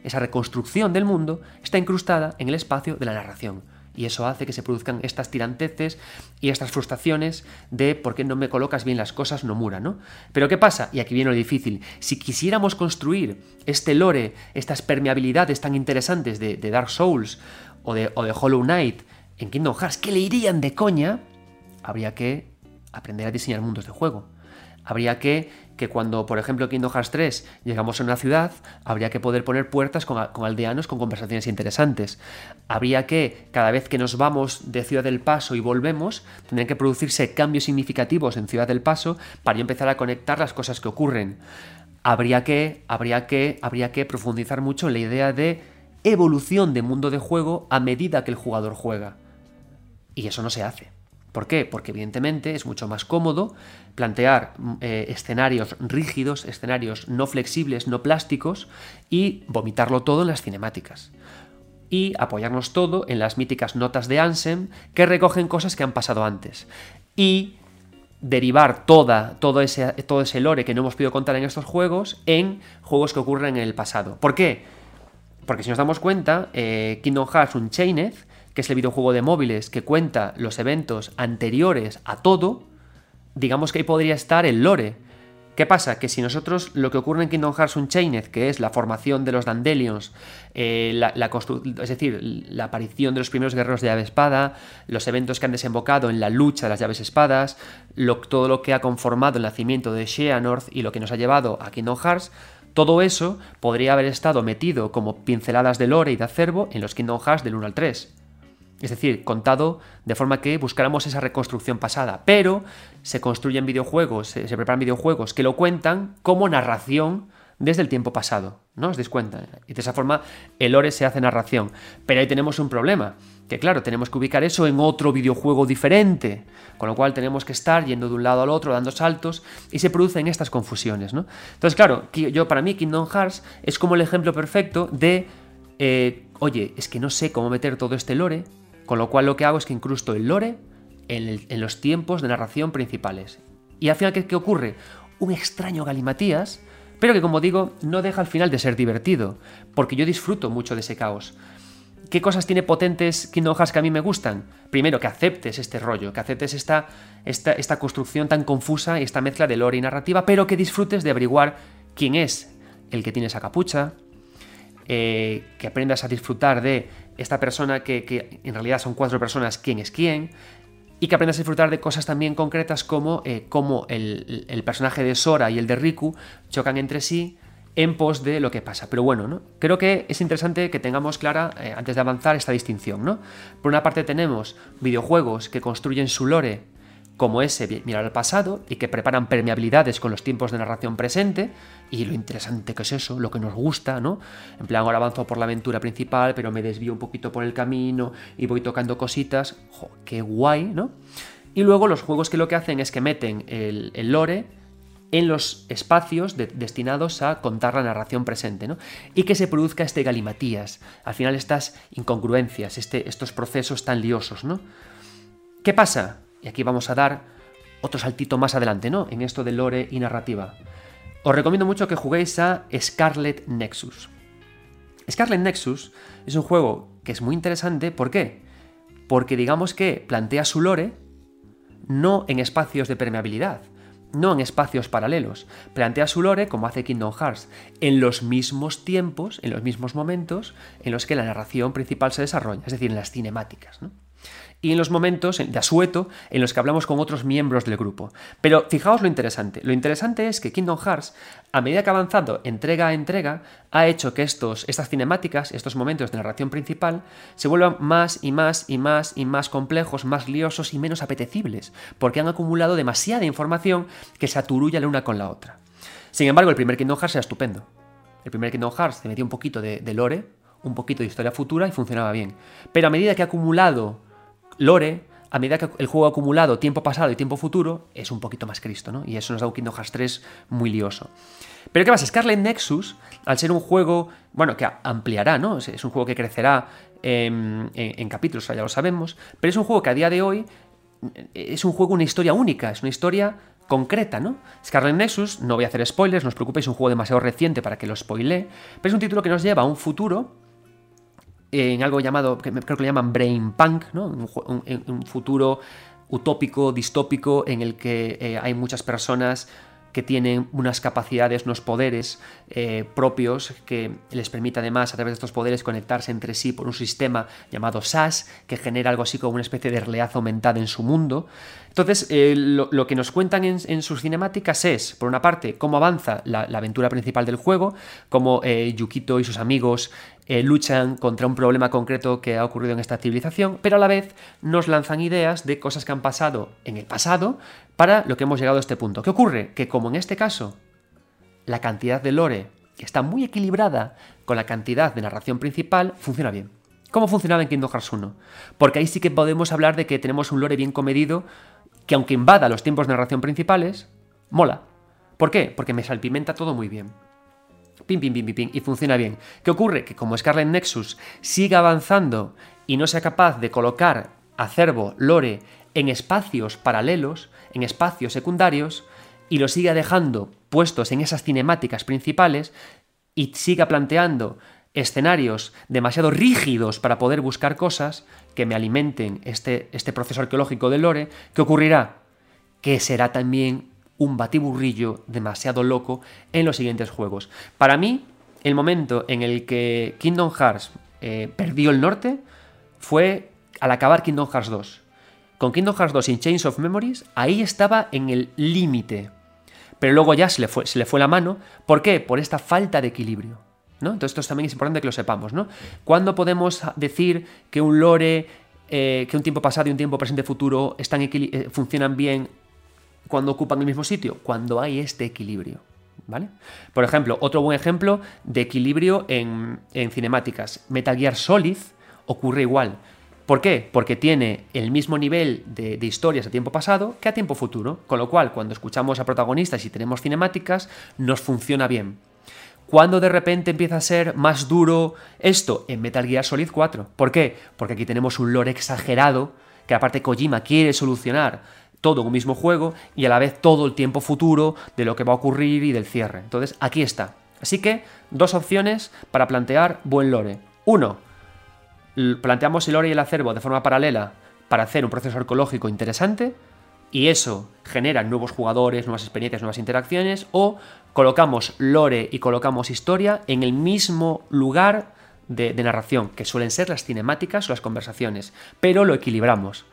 esa reconstrucción del mundo, está incrustada en el espacio de la narración y eso hace que se produzcan estas tiranteces y estas frustraciones de por qué no me colocas bien las cosas, no mura, ¿no? Pero ¿qué pasa? Y aquí viene lo difícil. Si quisiéramos construir este lore, estas permeabilidades tan interesantes de, Dark Souls o de, o de Hollow Knight en Kingdom Hearts, que le irían de coña, habría que aprender a diseñar mundos de juego. Habría que que cuando, por ejemplo, Kingdom Hearts 3 llegamos a una ciudad, habría que poder poner puertas con, aldeanos con conversaciones interesantes. Habría que, cada vez que nos vamos de Ciudad del Paso y volvemos, tendrían que producirse cambios significativos en Ciudad del Paso para empezar a conectar las cosas que ocurren. Habría que, habría que, habría que profundizar mucho en la idea de evolución de mundo de juego a medida que el jugador juega. Y eso no se hace. ¿Por qué? Porque evidentemente es mucho más cómodo plantear mm, eh, escenarios rígidos, escenarios no flexibles, no plásticos, y vomitarlo todo en las cinemáticas. Y apoyarnos todo en las míticas notas de Ansem que recogen cosas que han pasado antes. Y derivar toda, todo, ese, todo ese lore que no hemos podido contar en estos juegos en juegos que ocurren en el pasado. ¿Por qué? Porque si nos damos cuenta, eh, Kingdom Hearts Unchained que es el videojuego de móviles que cuenta los eventos anteriores a todo, digamos que ahí podría estar el lore. ¿Qué pasa? Que si nosotros lo que ocurre en Kingdom Hearts Unchained, que es la formación de los Dandelions, eh, es decir, la aparición de los primeros guerreros de llave espada, los eventos que han desembocado en la lucha de las llaves espadas, todo lo que ha conformado el nacimiento de Xehanort y lo que nos ha llevado a Kingdom Hearts, todo eso podría haber estado metido como pinceladas de lore y de acervo en los Kingdom Hearts del 1 al 3. Es decir, contado de forma que buscáramos esa reconstrucción pasada. Pero se construyen videojuegos, se, preparan videojuegos que lo cuentan como narración desde el tiempo pasado. ¿No os dais cuenta? Y de esa forma el lore se hace narración. Pero ahí tenemos un problema. Que claro, tenemos que ubicar eso en otro videojuego diferente. Con lo cual tenemos que estar yendo de un lado al otro, dando saltos, y se producen estas confusiones. ¿no? Entonces, claro, yo para mí Kingdom Hearts es como el ejemplo perfecto de, eh, oye, es que no sé cómo meter todo este lore con lo cual lo que hago es que incrusto el lore en, los tiempos de narración principales. Y al final, ¿qué, ¿qué, ocurre? Un extraño galimatías, pero que como digo, no deja al final de ser divertido, porque yo disfruto mucho de ese caos. ¿Qué cosas tiene potentes Kingdom Hearts que a mí me gustan? Primero, que aceptes este rollo, que aceptes esta, esta, esta construcción tan confusa y esta mezcla de lore y narrativa, pero que disfrutes de averiguar quién es el que tiene esa capucha, eh, que aprendas a disfrutar de esta persona que, en realidad son cuatro personas, quién es quién, y que aprendas a disfrutar de cosas también concretas como eh, cómo el, personaje de Sora y el de Riku chocan entre sí en pos de lo que pasa. Pero bueno, ¿no? creo que es interesante que tengamos clara, eh, antes de avanzar, esta distinción. ¿no? Por una parte tenemos videojuegos que construyen su lore como ese mirar al pasado y que preparan permeabilidades con los tiempos de narración presente y lo interesante que es eso, lo que nos gusta, ¿no? En plan, ahora avanzo por la aventura principal, pero me desvío un poquito por el camino y voy tocando cositas, ¡jo, qué guay, ¿no? Y luego los juegos que lo que hacen es que meten el, lore en los espacios destinados a contar la narración presente, ¿no? Y que se produzca este galimatías, al final estas incongruencias, este, estos procesos tan liosos, ¿no? ¿Qué pasa? Y aquí vamos a dar otro saltito más adelante, ¿no? En esto de lore y narrativa. Os recomiendo mucho que juguéis a Scarlet Nexus. Scarlet Nexus es un juego que es muy interesante, ¿por qué? Porque digamos que plantea su lore no en espacios de permeabilidad, no en espacios paralelos. Plantea su lore, como hace Kingdom Hearts, en los mismos tiempos, en los mismos momentos en los que la narración principal se desarrolla, es decir, en las cinemáticas. ¿no? Y en los momentos de asueto en los que hablamos con otros miembros del grupo. Pero fijaos lo interesante. Lo interesante es que Kingdom Hearts, a medida que ha avanzado entrega a entrega, ha hecho que estos, estas cinemáticas, estos momentos de narración principal, se vuelvan más y más y más y más complejos, más liosos y menos apetecibles, porque han acumulado demasiada información que se aturulla la una con la otra. Sin embargo, el primer Kingdom Hearts era estupendo. El primer Kingdom Hearts te metía un poquito de, de lore, un poquito de historia futura y funcionaba bien. Pero a medida que ha acumulado lore, a medida que el juego ha acumulado tiempo pasado y tiempo futuro, es un poquito más Cristo, ¿no? Y eso nos da un Kingdom Hearts 3 muy lioso. Pero ¿qué pasa? Scarlet Nexus, al ser un juego, bueno, que ampliará, ¿no? Es un juego que crecerá en, en capítulos, ya lo sabemos, pero es un juego que a día de hoy es un juego, una historia única, es una historia concreta, ¿no? Scarlet Nexus, no voy a hacer spoilers, no os preocupéis, es un juego demasiado reciente para que lo spoile, pero es un título que nos lleva a un futuro en algo llamado, creo que lo llaman Brain Punk, ¿no? un, futuro utópico, distópico, en el que eh, hay muchas personas que tienen unas capacidades, unos poderes eh, propios que les permite además a través de estos poderes conectarse entre sí por un sistema llamado SAS que genera algo así como una especie de realidad aumentada en su mundo. Entonces, eh, lo, que nos cuentan en, sus cinemáticas es, por una parte, cómo avanza la, aventura principal del juego, cómo Yukito y sus amigos eh, luchan contra un problema concreto que ha ocurrido en esta civilización, pero a la vez nos lanzan ideas de cosas que han pasado en el pasado para lo que hemos llegado a este punto. ¿Qué ocurre? Que como en este caso, la cantidad de lore está muy equilibrada con la cantidad de narración principal, funciona bien. ¿Cómo funcionaba en Kingdom Hearts 1? Porque ahí sí que podemos hablar de que tenemos un lore bien comedido que aunque invada los tiempos de narración principales, mola. ¿Por qué? Porque me salpimenta todo muy bien. Pim, pim, pim, pim, pim, y funciona bien. ¿Qué ocurre? Que como Scarlet Nexus siga avanzando y no sea capaz de colocar acervo, lore, en espacios paralelos, en espacios secundarios, y lo siga dejando puestos en esas cinemáticas principales, y siga planteando escenarios demasiado rígidos para poder buscar cosas que me alimenten este, este proceso arqueológico del lore, ¿qué ocurrirá? Que será también un batiburrillo demasiado loco en los siguientes juegos. Para mí, el momento en el que Kingdom Hearts eh, perdió el norte fue al acabar Kingdom Hearts 2. Con Kingdom Hearts 2 en Chains of Memories, ahí estaba en el límite. Pero luego ya se le, fue, se le fue la mano. ¿Por qué? Por esta falta de equilibrio. Entonces esto también es importante que lo sepamos, ¿no? ¿Cuándo podemos decir que un lore, eh, que un tiempo pasado y un tiempo presente futuro eh, funcionan bien cuando ocupan el mismo sitio? Cuando hay este equilibrio. ¿Vale? Por ejemplo, otro buen ejemplo de equilibrio en, cinemáticas. Metal Gear Solid ocurre igual. ¿Por qué? Porque tiene el mismo nivel de, de, historias a tiempo pasado que a tiempo futuro. Con lo cual, cuando escuchamos a protagonistas y tenemos cinemáticas, nos funciona bien. ¿Cuándo de repente empieza a ser más duro esto? En Metal Gear Solid 4. ¿Por qué? Porque aquí tenemos un lore exagerado que aparte Kojima quiere solucionar todo en un mismo juego y a la vez todo el tiempo futuro de lo que va a ocurrir y del cierre. Entonces, aquí está. Así que, dos opciones para plantear buen lore. Uno, planteamos el lore y el acervo de forma paralela para hacer un proceso arqueológico interesante y eso genera nuevos jugadores, nuevas experiencias, nuevas interacciones, o colocamos lore y colocamos historia en el mismo lugar de, narración, que suelen ser las cinemáticas o las conversaciones, pero lo equilibramos.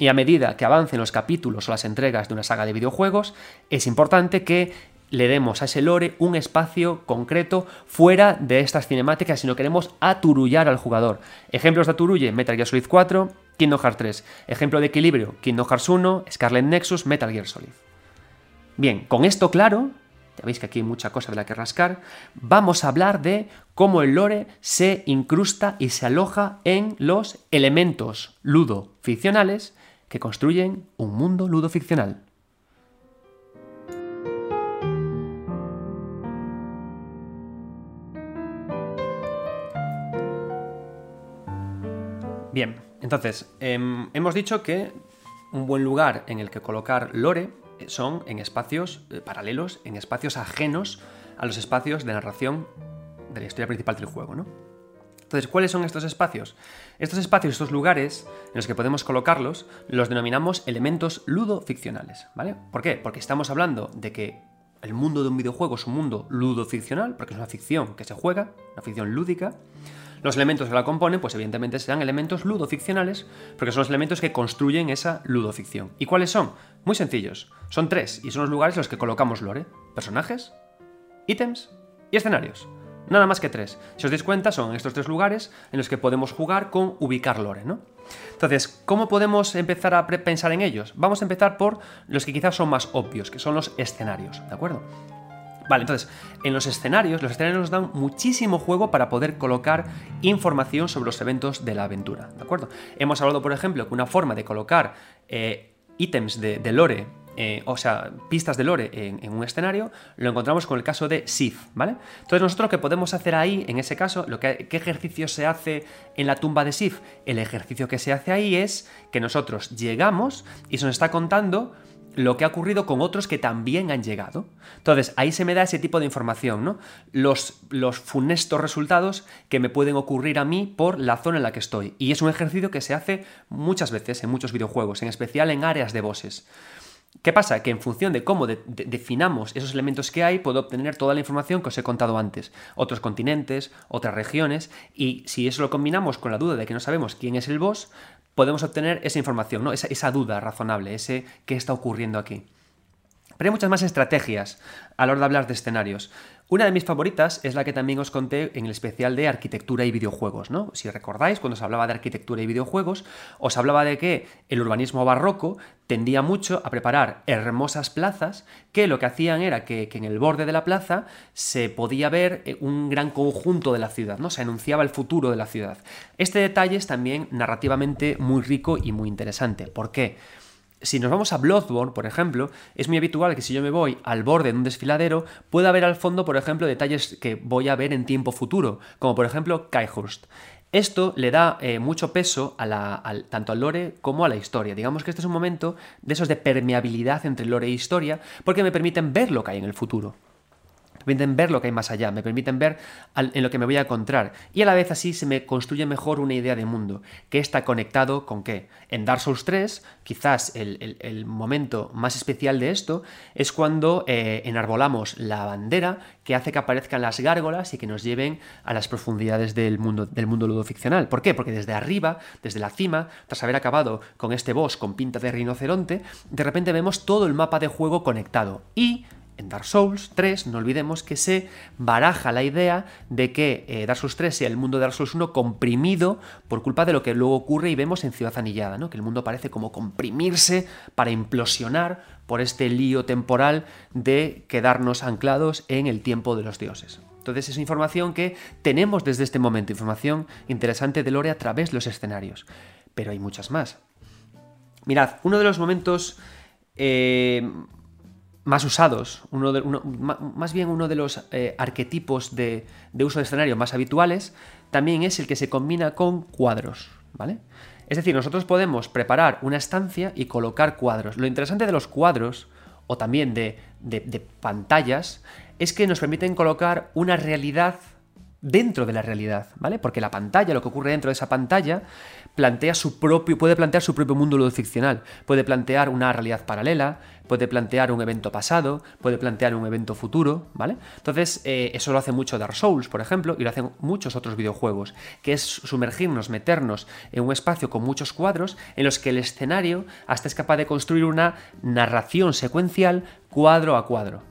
Y a medida que avancen los capítulos o las entregas de una saga de videojuegos, es importante que le demos a ese lore un espacio concreto fuera de estas cinemáticas si no queremos aturullar al jugador. Ejemplos de aturulle, Metal Gear Solid 4, Kingdom Hearts 3. Ejemplo de equilibrio, Kingdom Hearts 1, Scarlet Nexus, Metal Gear Solid. Bien, con esto claro, ya veis que aquí hay mucha cosa de la que rascar, vamos a hablar de cómo el lore se incrusta y se aloja en los elementos ludo-ficcionales que construyen un mundo ludo-ficcional. Bien, entonces, em, hemos dicho que un buen lugar en el que colocar lore son en espacios eh, paralelos, en espacios ajenos a los espacios de narración de la historia principal del juego, ¿no? Entonces, ¿cuáles son estos espacios? Estos espacios, estos lugares en los que podemos colocarlos, los denominamos elementos ludo-ficcionales, ¿vale? ¿Por qué? Porque estamos hablando de que el mundo de un videojuego es un mundo ludoficcional, porque es una ficción que se juega, una ficción lúdica. Los elementos que la componen, pues evidentemente serán elementos ludoficcionales, porque son los elementos que construyen esa ludoficción. ¿Y cuáles son? Muy sencillos. Son tres, y son los lugares en los que colocamos lore. Personajes, ítems y escenarios. Nada más que tres. Si os dais cuenta, son estos tres lugares en los que podemos jugar con ubicar lore, ¿no? Entonces, ¿cómo podemos empezar a pensar en ellos? Vamos a empezar por los que quizás son más obvios, que son los escenarios, ¿de acuerdo? Vale, entonces, en los escenarios, los escenarios nos dan muchísimo juego para poder colocar información sobre los eventos de la aventura, ¿de acuerdo? Hemos hablado, por ejemplo, que una forma de colocar eh, ítems de, lore eh, o sea, pistas de lore en, un escenario, lo encontramos con el caso de Sith, ¿vale? Entonces nosotros lo que podemos hacer ahí, en ese caso, ¿qué ejercicio se hace en la tumba de Sith? El ejercicio que se hace ahí es que nosotros llegamos y se nos está contando lo que ha ocurrido con otros que también han llegado. Entonces, ahí se me da ese tipo de información, ¿no? Los, los funestos resultados que me pueden ocurrir a mí por la zona en la que estoy. Y es un ejercicio que se hace muchas veces en muchos videojuegos, en especial en áreas de bosses. ¿Qué pasa? Que en función de cómo definamos esos elementos que hay, puedo obtener toda la información que os he contado antes. Otros continentes, otras regiones, y si eso lo combinamos con la duda de que no sabemos quién es el boss, podemos obtener esa información, ¿no? esa, esa duda razonable, ese qué está ocurriendo aquí. Pero hay muchas más estrategias a la hora de hablar de escenarios. Una de mis favoritas es la que también os conté en el especial de arquitectura y videojuegos, ¿no? Si recordáis, cuando os hablaba de arquitectura y videojuegos, os hablaba de que el urbanismo barroco tendía mucho a preparar hermosas plazas que lo que hacían era que, que en el borde de la plaza se podía ver eh, un gran conjunto de la ciudad, ¿no? Se anunciaba el futuro de la ciudad. Este detalle es también narrativamente muy rico y muy interesante. ¿Por qué? Si nos vamos a Bloodborne, por ejemplo, es muy habitual que si yo me voy al borde de un desfiladero, pueda ver al fondo, por ejemplo, detalles que voy a ver en tiempo futuro, como por ejemplo Kaihurst. Esto le da eh, mucho peso tanto al lore como a la historia. Digamos que este es un momento de esos de permeabilidad entre lore e historia, porque me permiten ver lo que hay en el futuro me permiten ver lo que hay más allá, me permiten ver en lo que me voy a encontrar y a la vez así se me construye mejor una idea de mundo, que está conectado con qué. En Dark Souls 3, quizás el, momento más especial de esto es cuando eh, enarbolamos la bandera que hace que aparezcan las gárgolas y que nos lleven a las profundidades del mundo, del mundo ludoficcional. ¿Por qué? Porque desde arriba, desde la cima, tras haber acabado con este boss con pinta de rinoceronte, de repente vemos todo el mapa de juego conectado y en Dark Souls 3, no olvidemos que se baraja la idea de que eh, Dark Souls 3 sea el mundo de Dark Souls 1 comprimido por culpa de lo que luego ocurre y vemos en Ciudad Anillada, ¿no? que el mundo parece como comprimirse para implosionar por este lío temporal de quedarnos anclados en el tiempo de los dioses. Entonces es información que tenemos desde este momento, información interesante de Lore a través de los escenarios. Pero hay muchas más. Mirad, uno de los momentos eh, más usados, de, más bien uno de los eh, arquetipos de, uso de escenario más habituales, también es el que se combina con cuadros, ¿vale? Es decir, nosotros podemos preparar una estancia y colocar cuadros. Lo interesante de los cuadros, o también de, de pantallas, es que nos permiten colocar una realidad dentro de la realidad, ¿vale? Porque la pantalla, lo que ocurre dentro de esa pantalla, plantea su propio, puede plantear su propio mundo ficcional, puede plantear una realidad paralela, puede plantear un evento pasado, puede plantear un evento futuro, ¿vale? Entonces, eh, eso lo hace mucho Dark Souls, por ejemplo, y lo hacen muchos otros videojuegos, que es sumergirnos, meternos en un espacio con muchos cuadros en los que el escenario hasta es capaz de construir una narración secuencial cuadro a cuadro.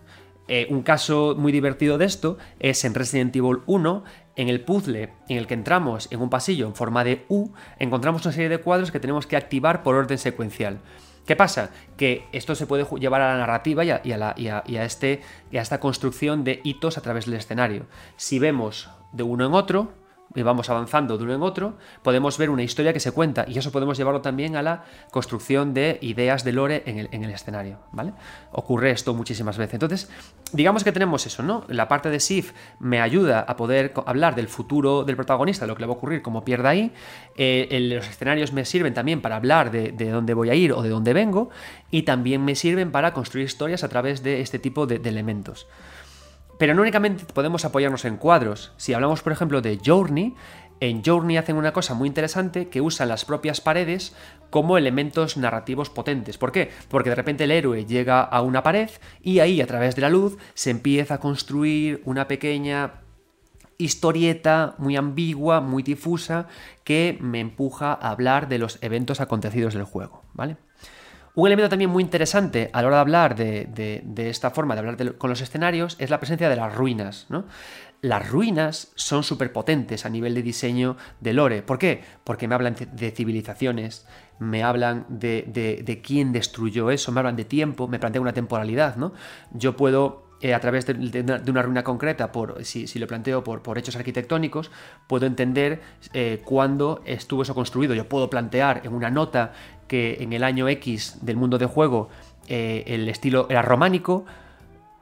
Eh, un caso muy divertido de esto es en Resident Evil 1, en el puzzle en el que entramos en un pasillo en forma de U, encontramos una serie de cuadros que tenemos que activar por orden secuencial. ¿Qué pasa? Que esto se puede llevar a la narrativa y a, este, y a esta construcción de hitos a través del escenario. Si vemos de uno en otro, y vamos avanzando de uno en otro, podemos ver una historia que se cuenta y eso podemos llevarlo también a la construcción de ideas de lore en el, escenario, ¿vale? Ocurre esto muchísimas veces. Entonces, digamos que tenemos eso, ¿no? La parte de Sif me ayuda a poder hablar del futuro del protagonista, lo que le va a ocurrir, como pierda ahí. Eh, los escenarios me sirven también para hablar de, dónde voy a ir o de dónde vengo y también me sirven para construir historias a través de este tipo de elementos. Pero no únicamente podemos apoyarnos en cuadros. Si hablamos, por ejemplo, de Journey, En Journey hacen una cosa muy interesante que usan las propias paredes como elementos narrativos potentes. ¿Por qué? Porque de repente el héroe llega a una pared y ahí a través de la luz se empieza a construir una pequeña historieta muy ambigua, muy difusa, que me empuja a hablar de los eventos acontecidos del juego, ¿vale? Un elemento también muy interesante a la hora de hablar de, esta forma de hablar con los escenarios es la presencia de las ruinas. Las ruinas son súper potentes a nivel de diseño de lore. ¿Por qué? Porque me hablan de civilizaciones, me hablan de, quién destruyó eso, me hablan de tiempo, me plantean una temporalidad. ¿no? Yo puedo eh, a través de, una ruina concreta, por, si, lo planteo por, por, hechos arquitectónicos, puedo entender eh, cuándo estuvo eso construido. Yo puedo plantear en una nota que en el año X del mundo de juego eh, el estilo era románico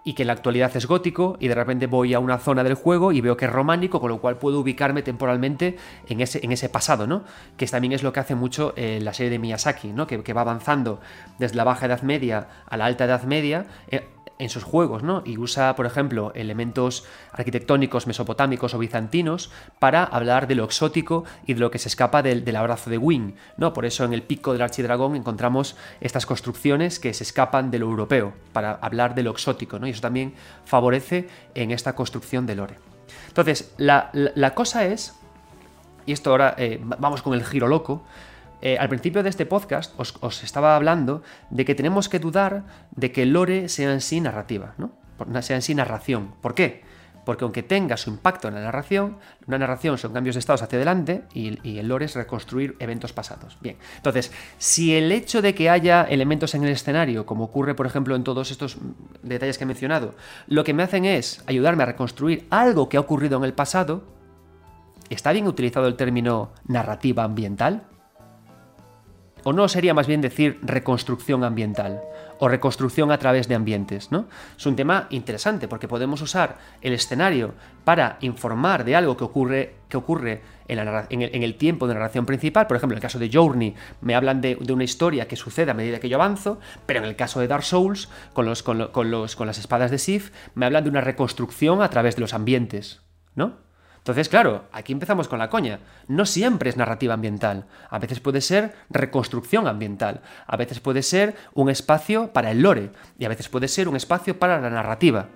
y que en la actualidad es gótico y de repente voy a una zona del juego y veo que es románico, con lo cual puedo ubicarme temporalmente en ese, en ese pasado, ¿no? Que también es lo que hace mucho eh, la serie de Miyazaki, ¿no? Que, va avanzando desde la Baja Edad Media a la Alta Edad Media. Eh, en sus juegos, ¿no? Y usa, por ejemplo, elementos arquitectónicos mesopotámicos o bizantinos para hablar de lo exótico y de lo que se escapa del, abrazo de Wing, ¿no? Por eso en el pico del archidragón encontramos estas construcciones que se escapan de lo europeo, para hablar de lo exótico, ¿no? Y eso también favorece en esta construcción de lore. Entonces, la, cosa es, y esto ahora eh, vamos con el giro loco, eh, al principio de este podcast os, estaba hablando de que tenemos que dudar de que el lore sea en sí narrativa, ¿no? sea en sí narración. ¿Por qué? Porque aunque tenga su impacto en la narración, una narración son cambios de estados hacia adelante y, el lore es reconstruir eventos pasados. Bien, entonces, si el hecho de que haya elementos en el escenario, como ocurre por ejemplo en todos estos detalles que he mencionado, lo que me hacen es ayudarme a reconstruir algo que ha ocurrido en el pasado, ¿está bien utilizado el término narrativa ambiental? ¿O no sería más bien decir reconstrucción ambiental? O reconstrucción a través de ambientes, ¿no? Es un tema interesante porque podemos usar el escenario para informar de algo que ocurre, que ocurre en, el, tiempo de narración principal. Por ejemplo, en el caso de Journey me hablan de, una historia que sucede a medida que yo avanzo, pero en el caso de Dark Souls, con, los, con, los, con las espadas de Sif, me hablan de una reconstrucción a través de los ambientes, ¿no? Entonces, claro, aquí empezamos con la coña. No siempre es narrativa ambiental. A veces puede ser reconstrucción ambiental. A veces puede ser un espacio para el lore. Y a veces puede ser un espacio para la narrativa.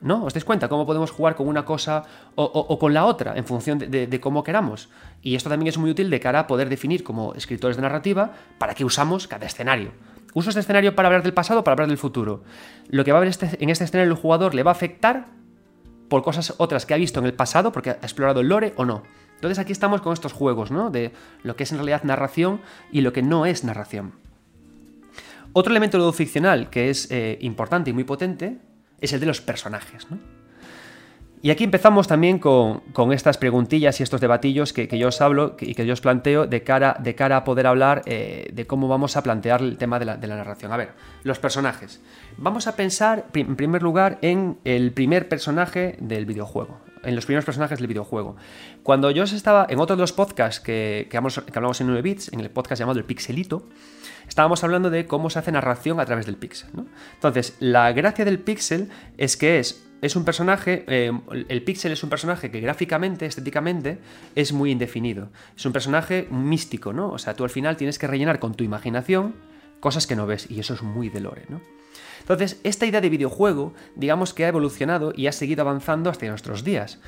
¿No? ¿Os dais cuenta cómo podemos jugar con una cosa o, con la otra en función de, cómo queramos? Y esto también es muy útil de cara a poder definir como escritores de narrativa para qué usamos cada escenario. ¿Uso este escenario para hablar del pasado o para hablar del futuro? Lo que va a ver este, en este escenario el jugador le va a afectar por cosas otras que ha visto en el pasado, porque ha explorado el lore o no. Entonces aquí estamos con estos juegos, ¿no? De lo que es en realidad narración y lo que no es narración. Otro elemento ficcional que es eh, importante y muy potente es el de los personajes. Y aquí empezamos también con, estas preguntillas y estos debatillos que, yo os hablo y que yo os planteo de cara, de cara a poder hablar eh, de cómo vamos a plantear el tema de la, narración. A ver, los personajes. Vamos a pensar en primer lugar en el primer personaje del videojuego en los primeros personajes del videojuego. Cuando yo estaba en otro de los podcasts que, hablamos, en 9 bits, en el podcast llamado El Pixelito, estábamos hablando de cómo se hace narración a través del pixel. Entonces, la gracia del pixel es que es es un personaje, eh, el Pixel es un personaje que gráficamente, estéticamente, es muy indefinido. Es un personaje místico, ¿no? O sea, tú al final tienes que rellenar con tu imaginación cosas que no ves, y eso es muy de lore, ¿no? Entonces, esta idea de videojuego, digamos que ha evolucionado y ha seguido avanzando hasta nuestros días.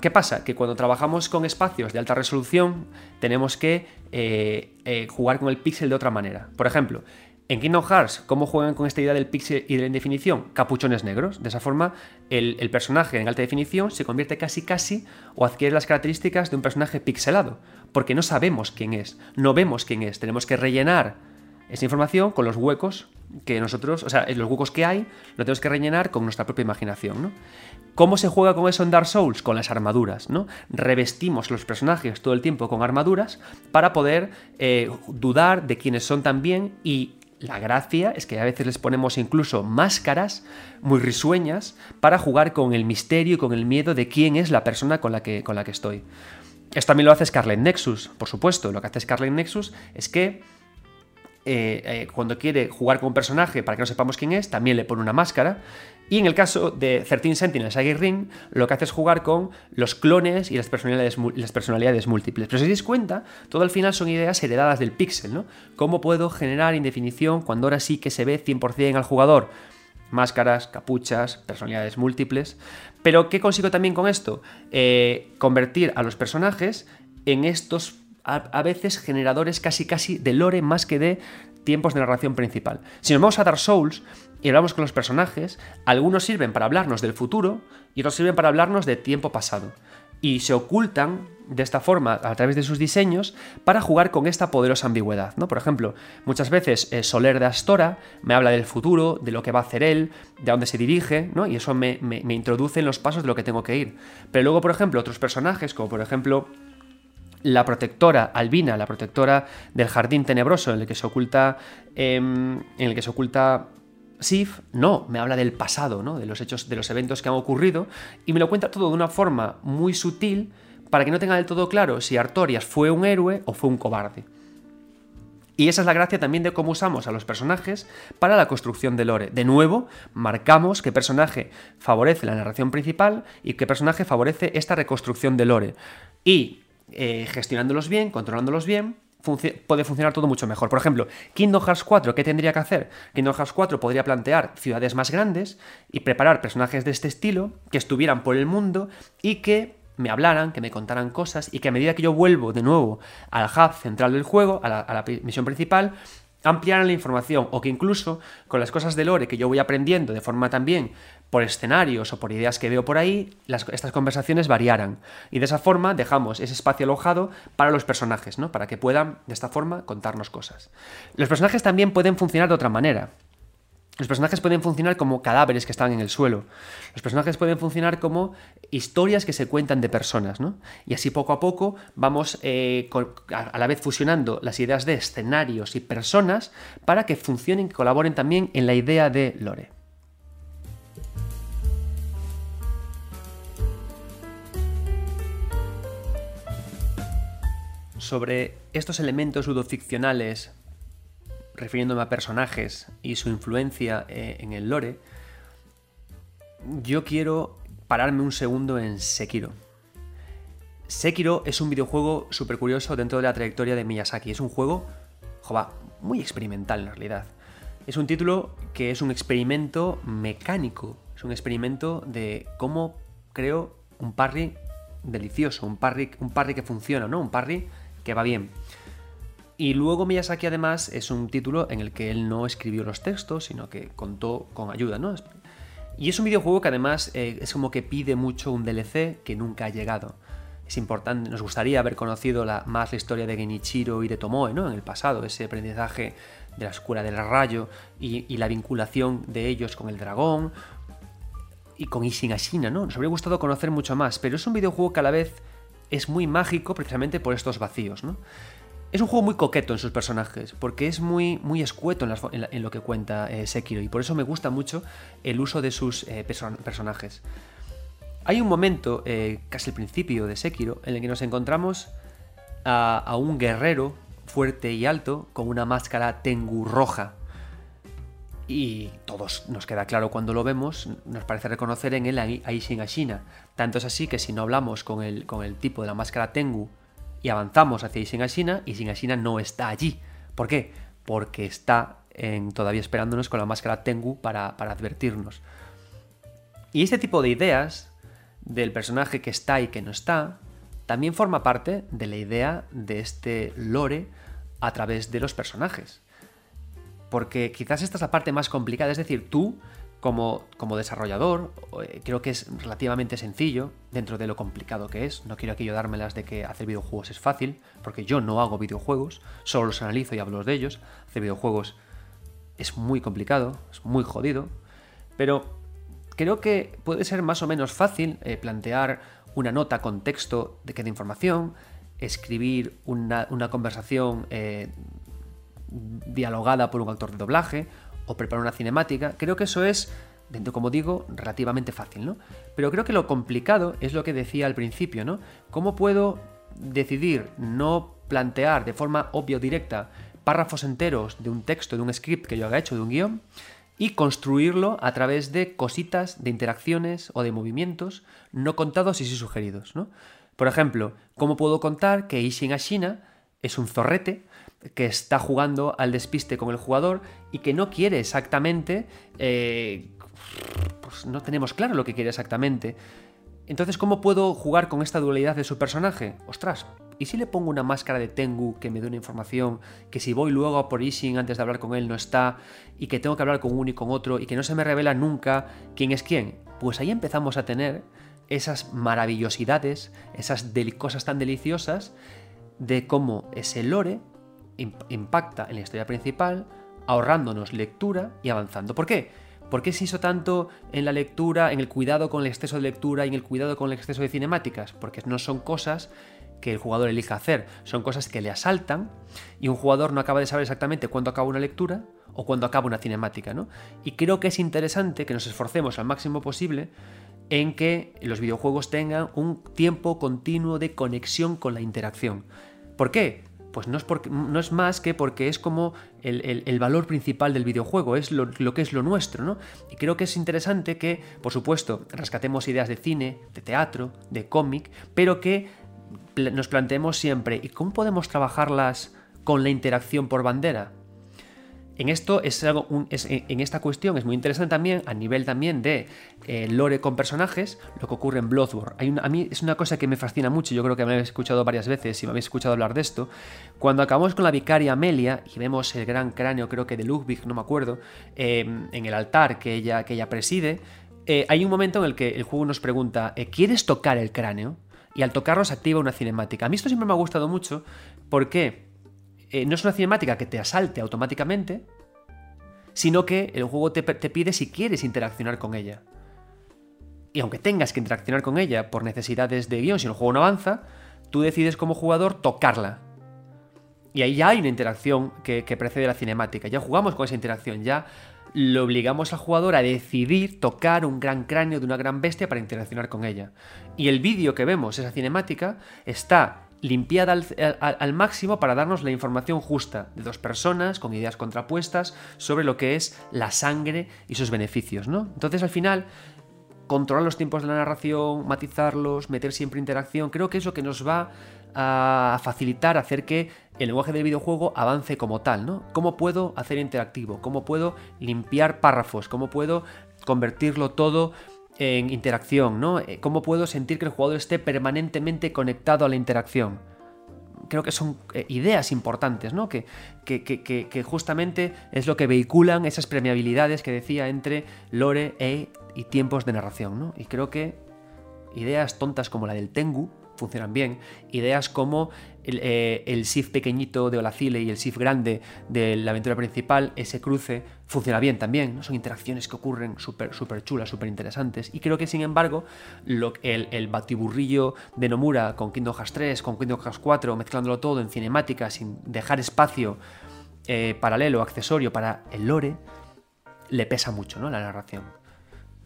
¿Qué pasa? Que cuando trabajamos con espacios de alta resolución, tenemos que eh, eh, jugar con el píxel de otra manera. Por ejemplo, en Kingdom Hearts, ¿cómo juegan con esta idea del pixel y de la indefinición? Capuchones negros. De esa forma, el, personaje en alta definición se convierte casi casi o adquiere las características de un personaje pixelado, porque no sabemos quién es, no vemos quién es. Tenemos que rellenar esa información con los huecos que nosotros, o sea, los huecos que hay, lo tenemos que rellenar con nuestra propia imaginación, ¿no? ¿Cómo se juega con eso en Dark Souls? Con las armaduras, ¿no? Revestimos los personajes todo el tiempo con armaduras para poder eh, dudar de quiénes son también y la gracia es que a veces les ponemos incluso máscaras muy risueñas para jugar con el misterio y con el miedo de quién es la persona con la que, con la que estoy. Esto también lo hace Scarlet Nexus, por supuesto. Lo que hace Scarlet Nexus es que eh, eh, cuando quiere jugar con un personaje para que no sepamos quién es, también le pone una máscara Y en el caso de 13 Sentinels Sage Ring, lo que hace es jugar con los clones y las personalidades, las personalidades múltiples. Pero si os dais cuenta, todo al final son ideas heredadas del pixel, ¿no? ¿Cómo puedo generar indefinición cuando ahora sí que se ve 100% al jugador? Máscaras, capuchas, personalidades múltiples. Pero ¿qué consigo también con esto? Eh, convertir a los personajes en estos a, veces generadores casi casi de lore más que de tiempos de narración principal. Si nos vamos a Dark Souls y hablamos con los personajes, algunos sirven para hablarnos del futuro y otros sirven para hablarnos de tiempo pasado. Y se ocultan de esta forma a través de sus diseños para jugar con esta poderosa ambigüedad. ¿no? Por ejemplo, muchas veces eh, Soler de Astora me habla del futuro, de lo que va a hacer él, de a dónde se dirige, ¿no? y eso me, me introduce en los pasos de lo que tengo que ir. Pero luego, por ejemplo, otros personajes, como por ejemplo la protectora albina, la protectora del jardín tenebroso en el que se oculta, em, en el que se oculta Sif, no, me habla del pasado, ¿no? de los hechos, de los eventos que han ocurrido y me lo cuenta todo de una forma muy sutil para que no tenga del todo claro si Artorias fue un héroe o fue un cobarde. Y esa es la gracia también de cómo usamos a los personajes para la construcción de lore. De nuevo, marcamos qué personaje favorece la narración principal y qué personaje favorece esta reconstrucción de lore. Y eh, gestionándolos bien, controlándolos bien, puede funcionar todo mucho mejor. Por ejemplo, Kingdom Hearts 4, ¿qué tendría que hacer? Kingdom Hearts 4 podría plantear ciudades más grandes y preparar personajes de este estilo que estuvieran por el mundo y que me hablaran, que me contaran cosas y que a medida que yo vuelvo de nuevo al hub central del juego, a la misión principal, ampliaran la información o que incluso con las cosas de lore que yo voy aprendiendo de forma también por escenarios o por ideas que veo por ahí, estas conversaciones variaran. Y de esa forma dejamos ese espacio alojado para los personajes, ¿no? Para que puedan, de esta forma, contarnos cosas. Los personajes también pueden funcionar de otra manera. Los personajes pueden funcionar como cadáveres que están en el suelo. Los personajes pueden funcionar como historias que se cuentan de personas, ¿no? Y así poco a poco vamos eh, a la vez fusionando las ideas de escenarios y personas para que funcionen y colaboren también en la idea de Lore. Sobre estos elementos ludoficcionales, refiriéndome a personajes y su influencia eh, en el lore, yo quiero pararme un segundo en Sekiro. Sekiro es un videojuego súper curioso dentro de la trayectoria de Miyazaki. Es un juego, jova, muy experimental en realidad. Es un título que es un experimento mecánico. Es un experimento de cómo creo un parry delicioso, un parry, un parry que funciona, ¿no? Un parry que va bien. Y luego Miyazaki además es un título en el que él no escribió los textos, sino que contó con ayuda, ¿no? Y es un videojuego que además eh, es como que pide mucho un DLC que nunca ha llegado. Es importante, nos gustaría haber conocido la, más la historia de Genichiro y de Tomoe, ¿no? En el pasado, ese aprendizaje de la escuela del rayo y, la vinculación de ellos con el dragón y con Ishin Ashina, ¿no? Nos habría gustado conocer mucho más, pero es un videojuego que a la vez es muy mágico precisamente por estos vacíos, ¿no? Es un juego muy coqueto en sus personajes, porque es muy, muy escueto en, lo que cuenta eh, Sekiro, y por eso me gusta mucho el uso de sus eh, personajes. Hay un momento, eh, casi el principio de Sekiro, en el que nos encontramos a, a, un guerrero fuerte y alto con una máscara Tengu roja, y todos nos queda claro cuando lo vemos, nos parece reconocer en él a Ishin Ashina. Tanto es así que si no hablamos con el, con el tipo de la máscara Tengu y avanzamos hacia Ishin Ashina, Ishin Ashina no está allí. ¿Por qué? Porque está todavía esperándonos con la máscara Tengu para, para advertirnos. Y este tipo de ideas del personaje que está y que no está, también forma parte de la idea de este lore a través de los personajes. Porque quizás esta es la parte más complicada, es decir, tú como, como, desarrollador, eh, creo que es relativamente sencillo dentro de lo complicado que es. No quiero aquí yo dármelas de que hacer videojuegos es fácil, porque yo no hago videojuegos, solo los analizo y hablo de ellos. Hacer videojuegos es muy complicado, es muy jodido, pero creo que puede ser más o menos fácil eh, plantear una nota con texto de de información, escribir una, conversación eh, dialogada por un actor de doblaje o preparar una cinemática. Creo que eso es, dentro, como digo, relativamente fácil, ¿no? Pero creo que lo complicado es lo que decía al principio, ¿no? ¿Cómo puedo decidir no plantear de forma obvio directa párrafos enteros de un texto, de un script que yo haya hecho, de un guion, y construirlo a través de cositas, de interacciones o de movimientos no contados y sí sugeridos. ¿no? Por ejemplo, ¿cómo puedo contar que Ishin Ashina es un zorrete que está jugando al despiste con el jugador y que no quiere exactamente... Eh, pues no tenemos claro lo que quiere exactamente. Entonces, ¿cómo puedo jugar con esta dualidad de su personaje? Ostras, ¿y si le pongo una máscara de Tengu que me dé una información, que si voy luego a por Ishin antes de hablar con él no está, y que tengo que hablar con uno y con otro, y que no se me revela nunca quién es quién? Pues ahí empezamos a tener esas maravillosidades, esas cosas tan deliciosas de cómo ese lore impacta en la historia principal, ahorrándonos lectura y avanzando. ¿Por qué? ¿Por qué se hizo tanto en la lectura, en el cuidado con el exceso de lectura y en el cuidado con el exceso de cinemáticas? Porque no son cosas que el jugador elija hacer, son cosas que le asaltan y un jugador no acaba de saber exactamente cuándo acaba una lectura o cuándo acaba una cinemática, ¿no? Y creo que es interesante que nos esforcemos al máximo posible en que los videojuegos tengan un tiempo continuo de conexión con la interacción. ¿Por qué? Pues no es, no es más que porque es como el, valor principal del videojuego, es lo, que es lo nuestro, ¿no? Y creo que es interesante que, por supuesto, rescatemos ideas de cine, de teatro, de cómic, pero que nos planteemos siempre, ¿y cómo podemos trabajarlas con la interacción por bandera? En esto es algo, en esta cuestión es muy interesante también a nivel también de eh, lore con personajes, lo que ocurre en Bloodborne. A mí es una cosa que me fascina mucho, yo creo que me habéis escuchado varias veces y me habéis escuchado hablar de esto. Cuando acabamos con la vicaria Amelia y vemos el gran cráneo, creo que de Ludwig, no me acuerdo, em, en el altar que ella, que ella preside, eh, hay un momento en el que el juego nos pregunta, eh, ¿quieres tocar el cráneo? Y al tocarlo se activa una cinemática. A mí esto siempre me ha gustado mucho porque eh, no es una cinemática que te asalte automáticamente, sino que el juego te, pide si quieres interaccionar con ella. Y aunque tengas que interaccionar con ella por necesidades de guion, si el juego no avanza, tú decides como jugador tocarla. Y ahí ya hay una interacción que, que, precede la cinemática. Ya jugamos con esa interacción, ya lo obligamos al jugador a decidir tocar un gran cráneo de una gran bestia para interaccionar con ella. Y el vídeo que vemos, esa cinemática, está limpiada al, máximo para darnos la información justa de dos personas con ideas contrapuestas sobre lo que es la sangre y sus beneficios, ¿no? Entonces al final controlar los tiempos de la narración, matizarlos, meter siempre interacción, creo que es lo que nos va a facilitar hacer que el lenguaje del videojuego avance como tal, ¿no? ¿Cómo puedo hacer interactivo? ¿Cómo puedo limpiar párrafos? ¿Cómo puedo convertirlo todo en interacción, ¿no? Eh, ¿Cómo puedo sentir que el jugador esté permanentemente conectado a la interacción? Creo que son eh, ideas importantes, ¿no? Que, que, justamente es lo que vehiculan esas premiabilidades que decía entre lore e, y tiempos de narración, ¿no? Y creo que ideas tontas como la del Tengu, funcionan bien. Ideas como el, eh, pequeñito de Olacile y el SIF grande de la aventura principal, ese cruce, funciona bien también. Son interacciones que ocurren súper super chulas, súper interesantes. Y creo que, sin embargo, lo, el, el, batiburrillo de Nomura con Kingdom Hearts 3, con Kingdom Hearts 4, mezclándolo todo en cinemática sin dejar espacio eh, paralelo, accesorio para el lore, le pesa mucho, ¿no? La narración.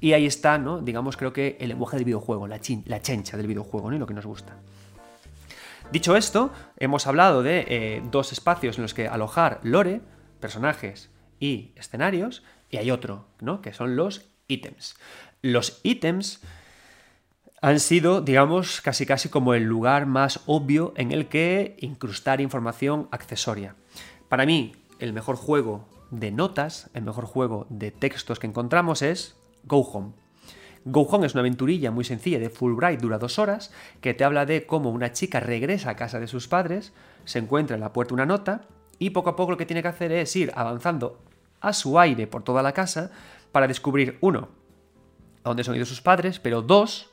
Y ahí está, ¿no? Digamos, creo que el lenguaje del videojuego, la, la chencha del videojuego, ¿no? Lo que nos gusta. Dicho esto, hemos hablado de eh, dos espacios en los que alojar lore, personajes y escenarios, y hay otro, ¿no? Que son los ítems. Los ítems han sido, digamos, casi casi como el lugar más obvio en el que incrustar información accesoria. Para mí, el mejor juego de notas, el mejor juego de textos que encontramos es Go Home. Go Home es una aventurilla muy sencilla de Fulbright, dura dos horas, que te habla de cómo una chica regresa a casa de sus padres, se encuentra en la puerta una nota y poco a poco lo que tiene que hacer es ir avanzando a su aire por toda la casa para descubrir, uno, a dónde son ido sus padres, pero dos,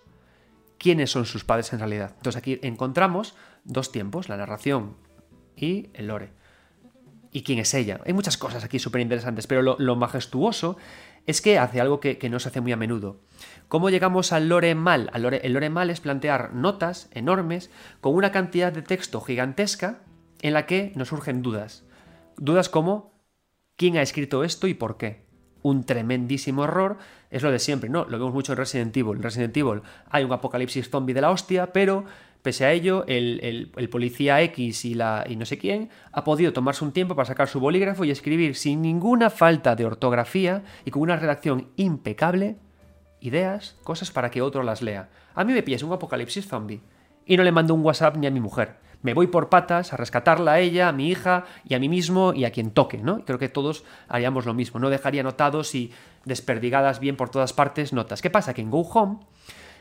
quiénes son sus padres en realidad. Entonces aquí encontramos dos tiempos, la narración y el lore. ¿Y quién es ella? Hay muchas cosas aquí súper interesantes, pero lo majestuoso es que hace algo que, no se hace muy a menudo. ¿Cómo llegamos al lore mal? el lore mal es plantear notas enormes con una cantidad de texto gigantesca en la que nos surgen dudas. Dudas como ¿quién ha escrito esto y por qué? Un tremendísimo error es lo de siempre, ¿no? Lo vemos mucho en Resident Evil. En Resident Evil hay un apocalipsis zombie de la hostia, pero Pese a ello, el, policía X y, la, y no sé quién ha podido tomarse un tiempo para sacar su bolígrafo y escribir sin ninguna falta de ortografía y con una redacción impecable ideas, cosas para que otro las lea. A mí me pillas un apocalipsis zombie y no le mando un WhatsApp ni a mi mujer. Me voy por patas a rescatarla a ella, a mi hija y a mí mismo y a quien toque, ¿no? Creo que todos haríamos lo mismo. No dejaría anotados y desperdigadas bien por todas partes notas. ¿Qué pasa? Que en Go Home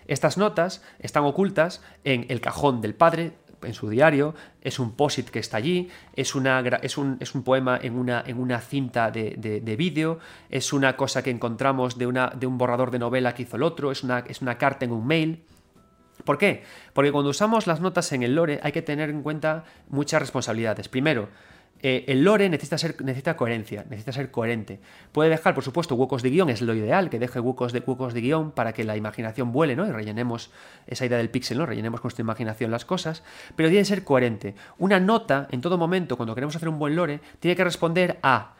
estas notas están ocultas en el cajón del padre, en su diario, es un posit que está allí, es, una, es, un, es un poema en una, en una cinta de, de, vídeo, es una cosa que encontramos de, una, de un borrador de novela que hizo el otro, es una, es una carta en un mail. ¿Por qué? Porque cuando usamos las notas en el lore hay que tener en cuenta muchas responsabilidades. Primero, eh, el lore necesita, ser, necesita coherencia, necesita ser coherente. Puede dejar, por supuesto, huecos de guion, es lo ideal, que deje huecos de, huecos de guion para que la imaginación vuele, ¿no? Y rellenemos esa idea del píxel, ¿no? Rellenemos con nuestra imaginación las cosas, pero tiene que ser coherente. Una nota, en todo momento, cuando queremos hacer un buen lore, tiene que responder a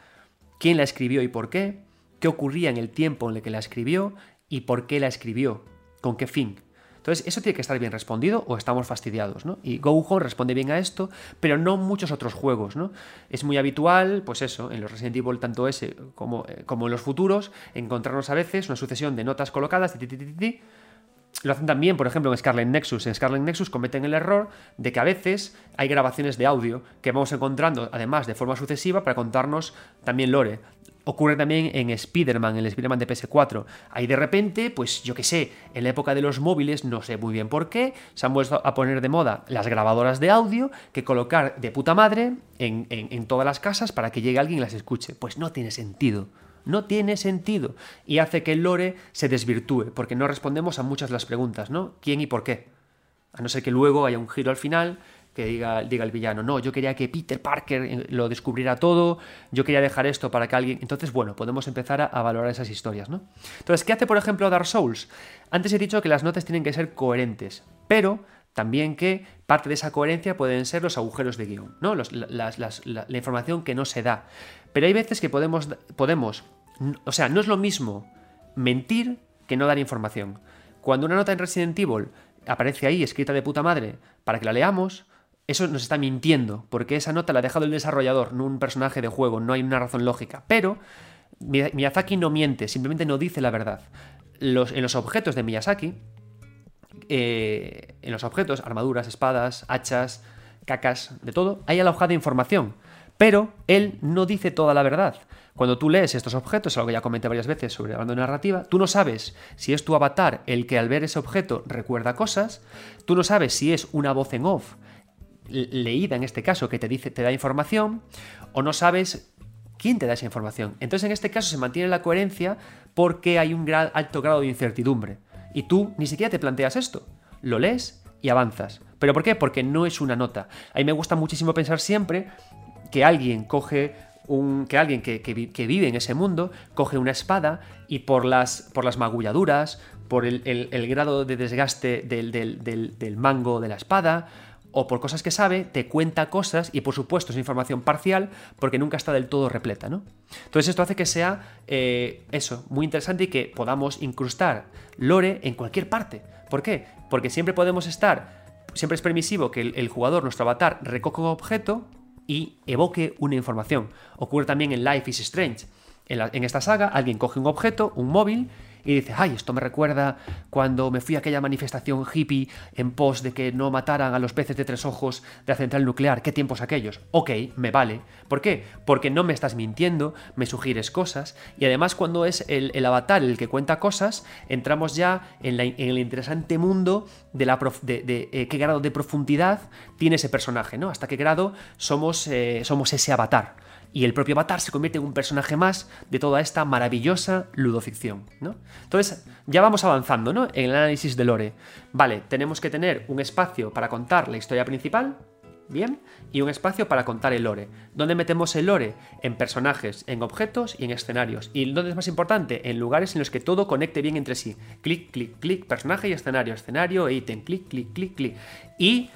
quién la escribió y por qué, qué ocurría en el tiempo en el que la escribió y por qué la escribió, con qué fin. Entonces, eso tiene que estar bien respondido o estamos fastidiados, ¿no? Y Go Home responde bien a esto, pero no muchos otros juegos, ¿no? Es muy habitual, pues eso, en los Resident Evil, tanto ese como, eh, como en los futuros, encontrarnos a veces una sucesión de notas colocadas, lo hacen también, por ejemplo, en Scarlet Nexus. En Scarlet Nexus cometen el error de que a veces hay grabaciones de audio que vamos encontrando, además, de forma sucesiva para contarnos también lore. Ocurre también en Spider-Man, el Spider-Man de PS4. Ahí de repente, pues yo qué sé, en la época de los móviles, no sé muy bien por qué, se han vuelto a poner de moda las grabadoras de audio que colocar de puta madre en, en todas las casas para que llegue alguien y las escuche. Pues no tiene sentido. No tiene sentido. Y hace que el lore se desvirtúe, porque no respondemos a muchas las preguntas, ¿no? ¿Quién y por qué? A no ser que luego haya un giro al final que diga, diga el villano, no, yo quería que Peter Parker eh, lo descubriera todo, yo quería dejar esto para que alguien... Entonces, bueno, podemos empezar a, valorar esas historias, ¿no? Entonces, ¿qué hace, por ejemplo, Dark Souls? Antes he dicho que las notas tienen que ser coherentes, pero también que parte de esa coherencia pueden ser los agujeros de guion, ¿no? la, la, información que no se da. Pero hay veces que podemos, podemos, o sea, no es lo mismo mentir que no dar información. Cuando una nota en Resident Evil aparece ahí escrita de puta madre para que la leamos, eso nos está mintiendo, porque esa nota la ha dejado el desarrollador, no un personaje de juego, no hay una razón lógica. Pero Miyazaki no miente, simplemente no dice la verdad. En los objetos de Miyazaki, eh, en los objetos, armaduras, espadas, hachas, cacas, de todo, hay alojada información. Pero él no dice toda la verdad. Cuando tú lees estos objetos, algo que ya comenté varias veces sobre hablando de narrativa, tú no sabes si es tu avatar el que al ver ese objeto recuerda cosas, tú no sabes si es una voz en off leída en este caso que te dice te da información o no sabes quién te da esa información. Entonces en este caso se mantiene la coherencia porque hay un alto grado de incertidumbre y tú ni siquiera te planteas esto. Lo lees y avanzas. ¿Pero por qué? Porque no es una nota. A mí me gusta muchísimo pensar siempre que alguien coge un, que alguien que, vive en ese mundo coge una espada y por las, por las magulladuras, por el, grado de desgaste del, del mango de la espada, o por cosas que sabe, te cuenta cosas y por supuesto es información parcial porque nunca está del todo repleta, ¿no? Entonces esto hace que sea eh, eso, muy interesante y que podamos incrustar lore en cualquier parte. ¿Por qué? Porque siempre podemos estar, siempre es permisivo que el, jugador, nuestro avatar, recoja un objeto y evoque una información. Ocurre también en Life is Strange. en esta saga, alguien coge un objeto, un móvil, y dice, ay, esto me recuerda cuando me fui a aquella manifestación hippie en pos de que no mataran a los peces de tres ojos de la central nuclear. ¿Qué tiempos aquellos? Ok, me vale. ¿Por qué? Porque no me estás mintiendo, me sugieres cosas y además cuando es el, avatar el que cuenta cosas, entramos ya en, el interesante mundo de, la de, eh, qué grado de profundidad tiene ese personaje, ¿no? Hasta qué grado somos, eh, somos ese avatar y el propio Avatar se convierte en un personaje más de toda esta maravillosa ludoficción. ¿no? Entonces, ya vamos avanzando ¿no? en el análisis de lore. Vale, tenemos que tener un espacio para contar la historia principal, bien, y un espacio para contar el lore. ¿Dónde metemos el lore? En personajes, en objetos y en escenarios. ¿Y dónde es más importante? En lugares en los que todo conecte bien entre sí. Clic, clic, clic, personaje y escenario, escenario ítem, clic, clic, clic, clic. Y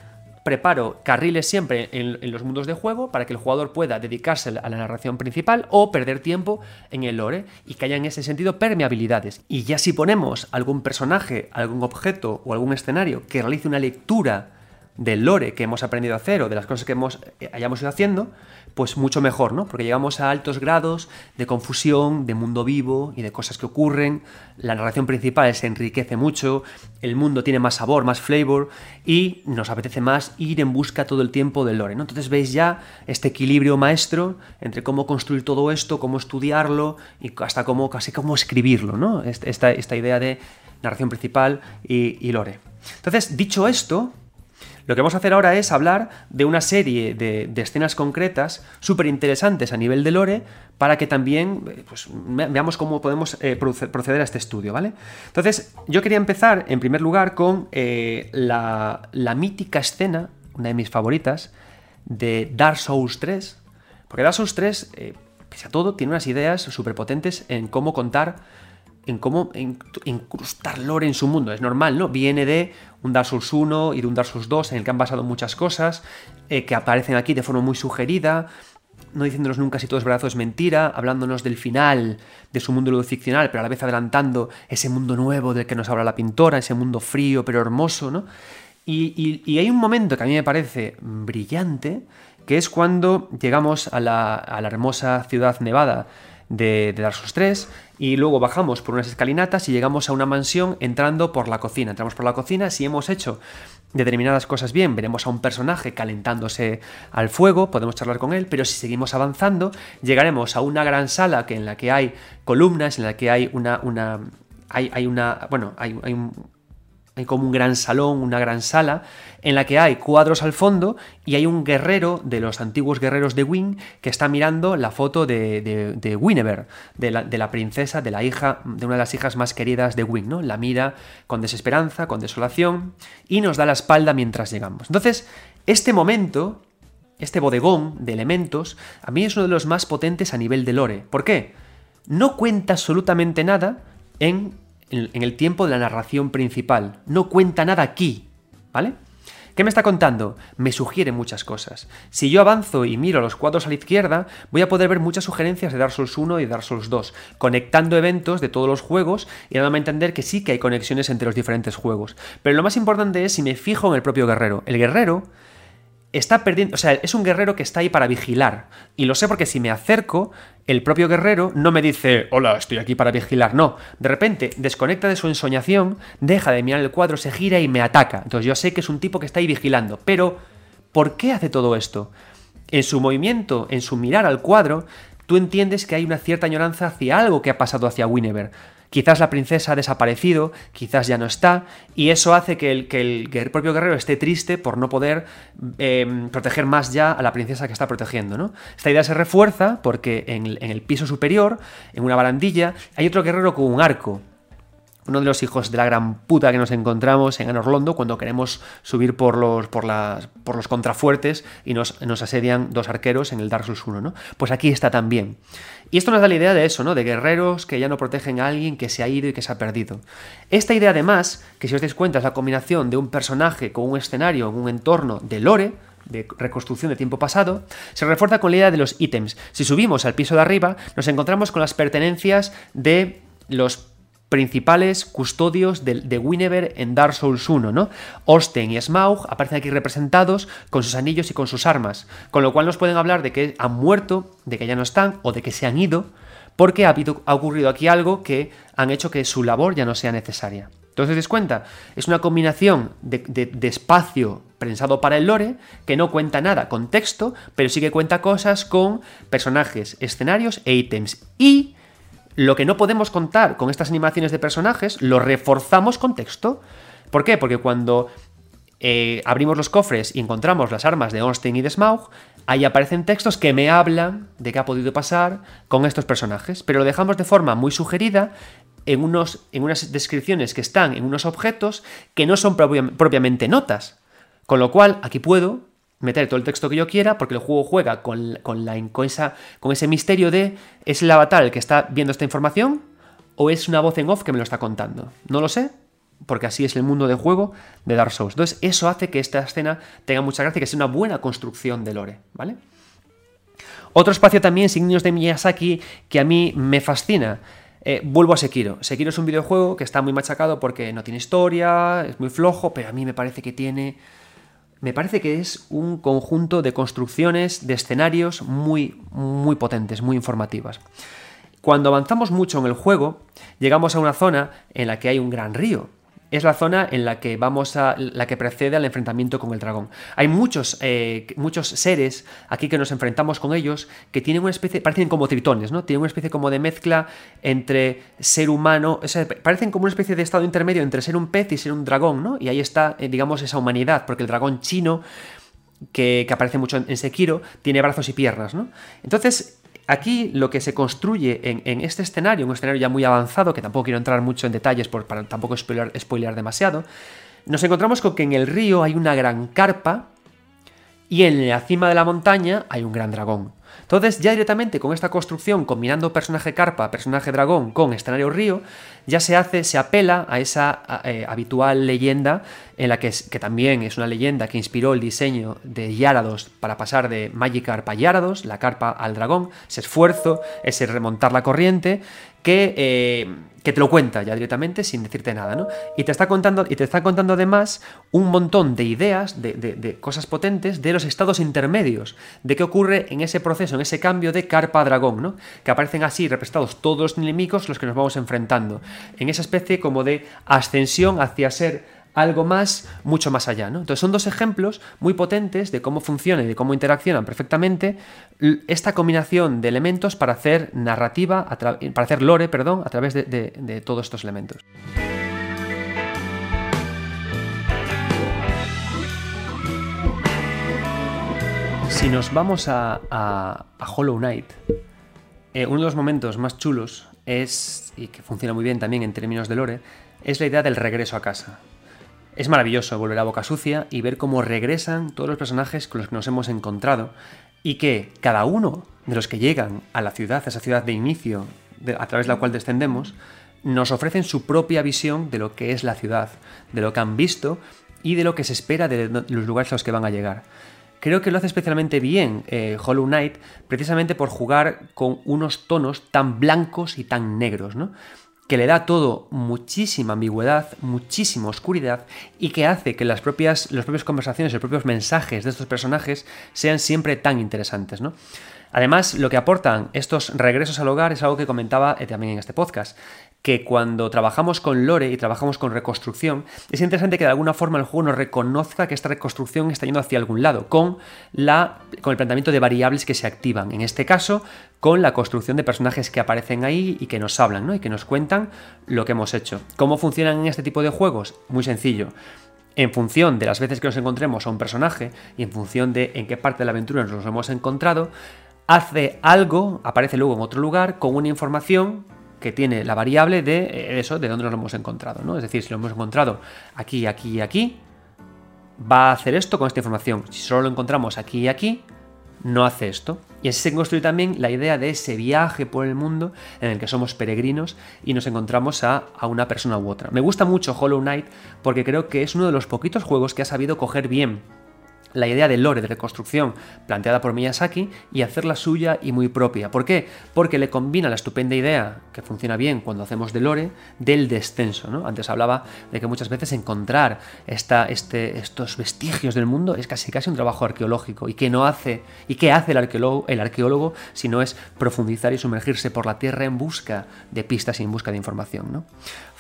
preparo carriles siempre en, los mundos de juego para que el jugador pueda dedicarse a la narración principal o perder tiempo en el lore y que haya en ese sentido permeabilidades. Y ya si ponemos algún personaje, algún objeto o algún escenario que realice una lectura del lore que hemos aprendido a hacer o de las cosas que hemos, eh, hayamos ido haciendo, pues mucho mejor, ¿no? Porque llegamos a altos grados de confusión, de mundo vivo y de cosas que ocurren, la narración principal se enriquece mucho, el mundo tiene más sabor, más flavor y nos apetece más ir en busca todo el tiempo del lore. Entonces veis ya este equilibrio maestro entre cómo construir todo esto, cómo estudiarlo y hasta cómo, casi cómo escribirlo, ¿no? Esta, esta idea de narración principal y, lore. Entonces, dicho esto, lo que vamos a hacer ahora es hablar de una serie de, escenas concretas súper interesantes a nivel de lore para que también eh, pues, veamos cómo podemos eh, proceder a este estudio, ¿vale? Entonces, yo quería empezar en primer lugar con eh, la, la, mítica escena, una de mis favoritas, de Dark Souls 3, porque Dark Souls 3, pese a todo, tiene unas ideas súper potentes en cómo contar en cómo incrustar lore en su mundo. Es normal, ¿no? Viene de un Dark Souls 1 y de un Dark Souls 2 en el que han basado muchas cosas eh, que aparecen aquí de forma muy sugerida, no diciéndonos nunca si todo es verdad o es mentira, hablándonos del final de su mundo ficcional, pero a la vez adelantando ese mundo nuevo del que nos habla la pintora, ese mundo frío pero hermoso, ¿no? Y, hay un momento que a mí me parece brillante, que es cuando llegamos a la, a la hermosa ciudad nevada de, Dark Souls 3 y luego bajamos por unas escalinatas y llegamos a una mansión entrando por la cocina. Entramos por la cocina, si hemos hecho determinadas cosas bien, veremos a un personaje calentándose al fuego, podemos charlar con él, pero si seguimos avanzando, llegaremos a una gran sala que en la que hay columnas, en la que hay una, una hay, hay una, bueno, hay, hay un, hay como un gran salón, una gran sala, en la que hay cuadros al fondo y hay un guerrero de los antiguos guerreros de Wing que está mirando la foto de, de, de de la, princesa, de la hija, de una de las hijas más queridas de Wing, ¿no? La mira con desesperanza, con desolación y nos da la espalda mientras llegamos. Entonces, este momento, este bodegón de elementos, a mí es uno de los más potentes a nivel de lore. ¿Por qué? No cuenta absolutamente nada en en, el tiempo de la narración principal. No cuenta nada aquí, ¿vale? ¿Qué me está contando? Me sugiere muchas cosas. Si yo avanzo y miro los cuadros a la izquierda, voy a poder ver muchas sugerencias de Dark Souls 1 y Dark Souls 2, conectando eventos de todos los juegos y dándome a entender que sí que hay conexiones entre los diferentes juegos. Pero lo más importante es si me fijo en el propio guerrero. El guerrero está perdiendo, o sea, es un guerrero que está ahí para vigilar. Y lo sé porque si me acerco, el propio guerrero no me dice, hola, estoy aquí para vigilar. No, de repente desconecta de su ensoñación, deja de mirar el cuadro, se gira y me ataca. Entonces yo sé que es un tipo que está ahí vigilando. Pero, ¿por qué hace todo esto? En su movimiento, en su mirar al cuadro, tú entiendes que hay una cierta añoranza hacia algo que ha pasado hacia Winever. Quizás la princesa ha desaparecido, quizás ya no está, y eso hace que el, que el propio guerrero esté triste por no poder em, proteger más ya a la princesa que está protegiendo. ¿no? Esta idea se refuerza porque en, el piso superior, en una barandilla, hay otro guerrero con un arco uno de los hijos de la gran puta que nos encontramos en Anorlondo cuando queremos subir por los, por las, por los contrafuertes y nos, nos, asedian dos arqueros en el Dark Souls 1, ¿no? Pues aquí está también. Y esto nos da la idea de eso, ¿no? De guerreros que ya no protegen a alguien que se ha ido y que se ha perdido. Esta idea además, que si os dais cuenta es la combinación de un personaje con un escenario, en un entorno de lore, de reconstrucción de tiempo pasado, se refuerza con la idea de los ítems. Si subimos al piso de arriba, nos encontramos con las pertenencias de los principales custodios de, de en Dark Souls 1, ¿no? Osten y Smaug aparecen aquí representados con sus anillos y con sus armas, con lo cual nos pueden hablar de que han muerto, de que ya no están o de que se han ido, porque ha, ocurrido aquí algo que han hecho que su labor ya no sea necesaria. Entonces, ¿des cuenta? Es una combinación de, de, espacio pensado para el lore que no cuenta nada con texto, pero sí que cuenta cosas con personajes, escenarios e ítems. Y lo que no podemos contar con estas animaciones de personajes, lo reforzamos con texto. ¿Por qué? Porque cuando eh, abrimos los cofres y encontramos las armas de Ornstein y de Smaug, ahí aparecen textos que me hablan de qué ha podido pasar con estos personajes, pero lo dejamos de forma muy sugerida en, unos, en unas descripciones que están en unos objetos que no son propiamente notas. Con lo cual, aquí puedo meter todo el texto que yo quiera, porque el juego juega con, con, la, con, con ese misterio de ¿es el avatar el que está viendo esta información? ¿O es una voz en off que me lo está contando? No lo sé, porque así es el mundo de juego de Dark Souls. Entonces, eso hace que esta escena tenga mucha gracia y que sea una buena construcción de lore, ¿vale? Otro espacio también, signos de Miyazaki, que a mí me fascina. Eh, vuelvo a Sekiro. Sekiro es un videojuego que está muy machacado porque no tiene historia, es muy flojo, pero a mí me parece que tiene me parece que es un conjunto de construcciones, de escenarios muy, muy potentes, muy informativas. Cuando avanzamos mucho en el juego, llegamos a una zona en la que hay un gran río, es la zona en la que vamos a. la que precede al enfrentamiento con el dragón. Hay muchos, eh, muchos seres aquí que nos enfrentamos con ellos que tienen una especie. parecen como tritones, ¿no? Tienen una especie como de mezcla entre ser humano. parecen como una especie de estado intermedio entre ser un pez y ser un dragón, ¿no? Y ahí está, eh, digamos, esa humanidad, porque el dragón chino. Que, que aparece mucho en Sekiro, tiene brazos y piernas, ¿no? Entonces, Aquí lo que se construye en, este escenario, un escenario ya muy avanzado, que tampoco quiero entrar mucho en detalles para tampoco spoilear, demasiado, nos encontramos con que en el río hay una gran carpa y en la cima de la montaña hay un gran dragón. Entonces, ya directamente con esta construcción, combinando personaje carpa, personaje dragón con escenario río, ya se hace, se apela a esa eh, habitual leyenda, en la que, que, también es una leyenda que inspiró el diseño de Yarados para pasar de Magikarp a Yarados, la carpa al dragón, ese esfuerzo, ese remontar la corriente, que, eh, que, te lo cuenta ya directamente sin decirte nada, ¿no? Y te está contando, y te está contando además un montón de ideas, de, de, cosas potentes, de los estados intermedios, de qué ocurre en ese proceso, en ese cambio de carpa dragón, ¿no? Que aparecen así representados todos los enemigos los que nos vamos enfrentando, en esa especie como de ascensión hacia ser algo más, mucho más allá. Entonces son dos ejemplos muy potentes de cómo funcionan y de cómo interaccionan perfectamente esta combinación de elementos para hacer narrativa, para hacer lore, perdón, a través de, todos estos elementos. Si nos vamos a, Hollow Knight, eh, uno de los momentos más chulos es, y que funciona muy bien también en términos de lore, es la idea del regreso a casa. Es maravilloso volver a Boca Sucia y ver cómo regresan todos los personajes con los que nos hemos encontrado y que cada uno de los que llegan a la ciudad, a esa ciudad de inicio a través de la cual descendemos, nos ofrecen su propia visión de lo que es la ciudad, de lo que han visto y de lo que se espera de los lugares a los que van a llegar. Creo que lo hace especialmente bien eh, Hollow Knight, precisamente por jugar con unos tonos tan blancos y tan negros, ¿no? Que le da todo muchísima ambigüedad, muchísima oscuridad y que hace que las propias, las propias conversaciones, los propios mensajes de estos personajes sean siempre tan interesantes, ¿no? Además, lo que aportan estos regresos al hogar es algo que comentaba eh, también en este podcast, que cuando trabajamos con lore y trabajamos con reconstrucción, es interesante que de alguna forma el juego nos reconozca que esta reconstrucción está yendo hacia algún lado, con, la, con el planteamiento de variables que se activan. En este caso, con la construcción de personajes que aparecen ahí y que nos hablan, ¿no? Y que nos cuentan lo que hemos hecho. ¿Cómo funcionan en este tipo de juegos? Muy sencillo en función de las veces que nos encontremos a un personaje y en función de en qué parte de la aventura nos hemos encontrado, hace algo, aparece luego en otro lugar, con una información que tiene la variable de eh, eso, de dónde nos lo hemos encontrado, ¿no? Es decir, si lo hemos encontrado aquí, aquí y aquí, va a hacer esto con esta información. Si solo lo encontramos aquí y aquí, no hace esto. Y así se construye también la idea de ese viaje por el mundo en el que somos peregrinos y nos encontramos a, a, una persona u otra. Me gusta mucho Hollow Knight porque creo que es uno de los poquitos juegos que ha sabido coger bien la idea de lore, de reconstrucción, planteada por Miyazaki y hacerla suya y muy propia. ¿Por qué? Porque le combina la estupenda idea, que funciona bien cuando hacemos de lore, del descenso. ¿no? Antes hablaba de que muchas veces encontrar este, estos vestigios del mundo es casi casi un trabajo arqueológico. ¿Y qué no hace? ¿Y qué hace el arqueólogo, el arqueólogo si no es profundizar y sumergirse por la tierra en busca de pistas y en busca de información? ¿no?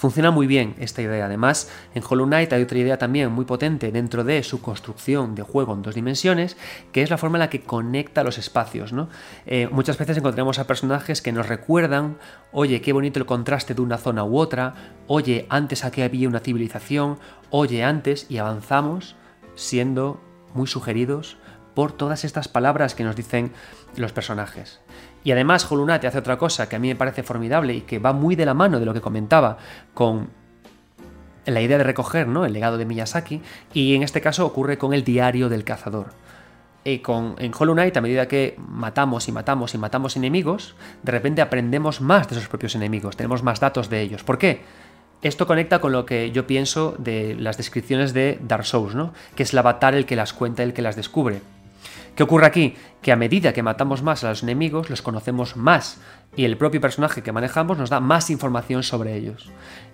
Funciona muy bien esta idea. Además, en Hollow Knight hay otra idea también muy potente dentro de su construcción de juego en dos dimensiones, que es la forma en la que conecta los espacios. ¿no? Eh, muchas veces encontramos a personajes que nos recuerdan, oye, qué bonito el contraste de una zona u otra, oye, antes aquí había una civilización, oye, antes, y avanzamos siendo muy sugeridos por todas estas palabras que nos dicen los personajes. Y además Knight hace otra cosa que a mí me parece formidable y que va muy de la mano de lo que comentaba con la idea de recoger ¿no? el legado de Miyazaki, y en este caso ocurre con el diario del cazador. Y con, en Hollow Knight, a medida que matamos y matamos y matamos enemigos, de repente aprendemos más de esos propios enemigos, tenemos más datos de ellos. ¿Por qué? Esto conecta con lo que yo pienso de las descripciones de Dark Souls, ¿no? que es el avatar el que las cuenta, el que las descubre. ¿Qué ocurre aquí? Que a medida que matamos más a los enemigos, los conocemos más y el propio personaje que manejamos nos da más información sobre ellos.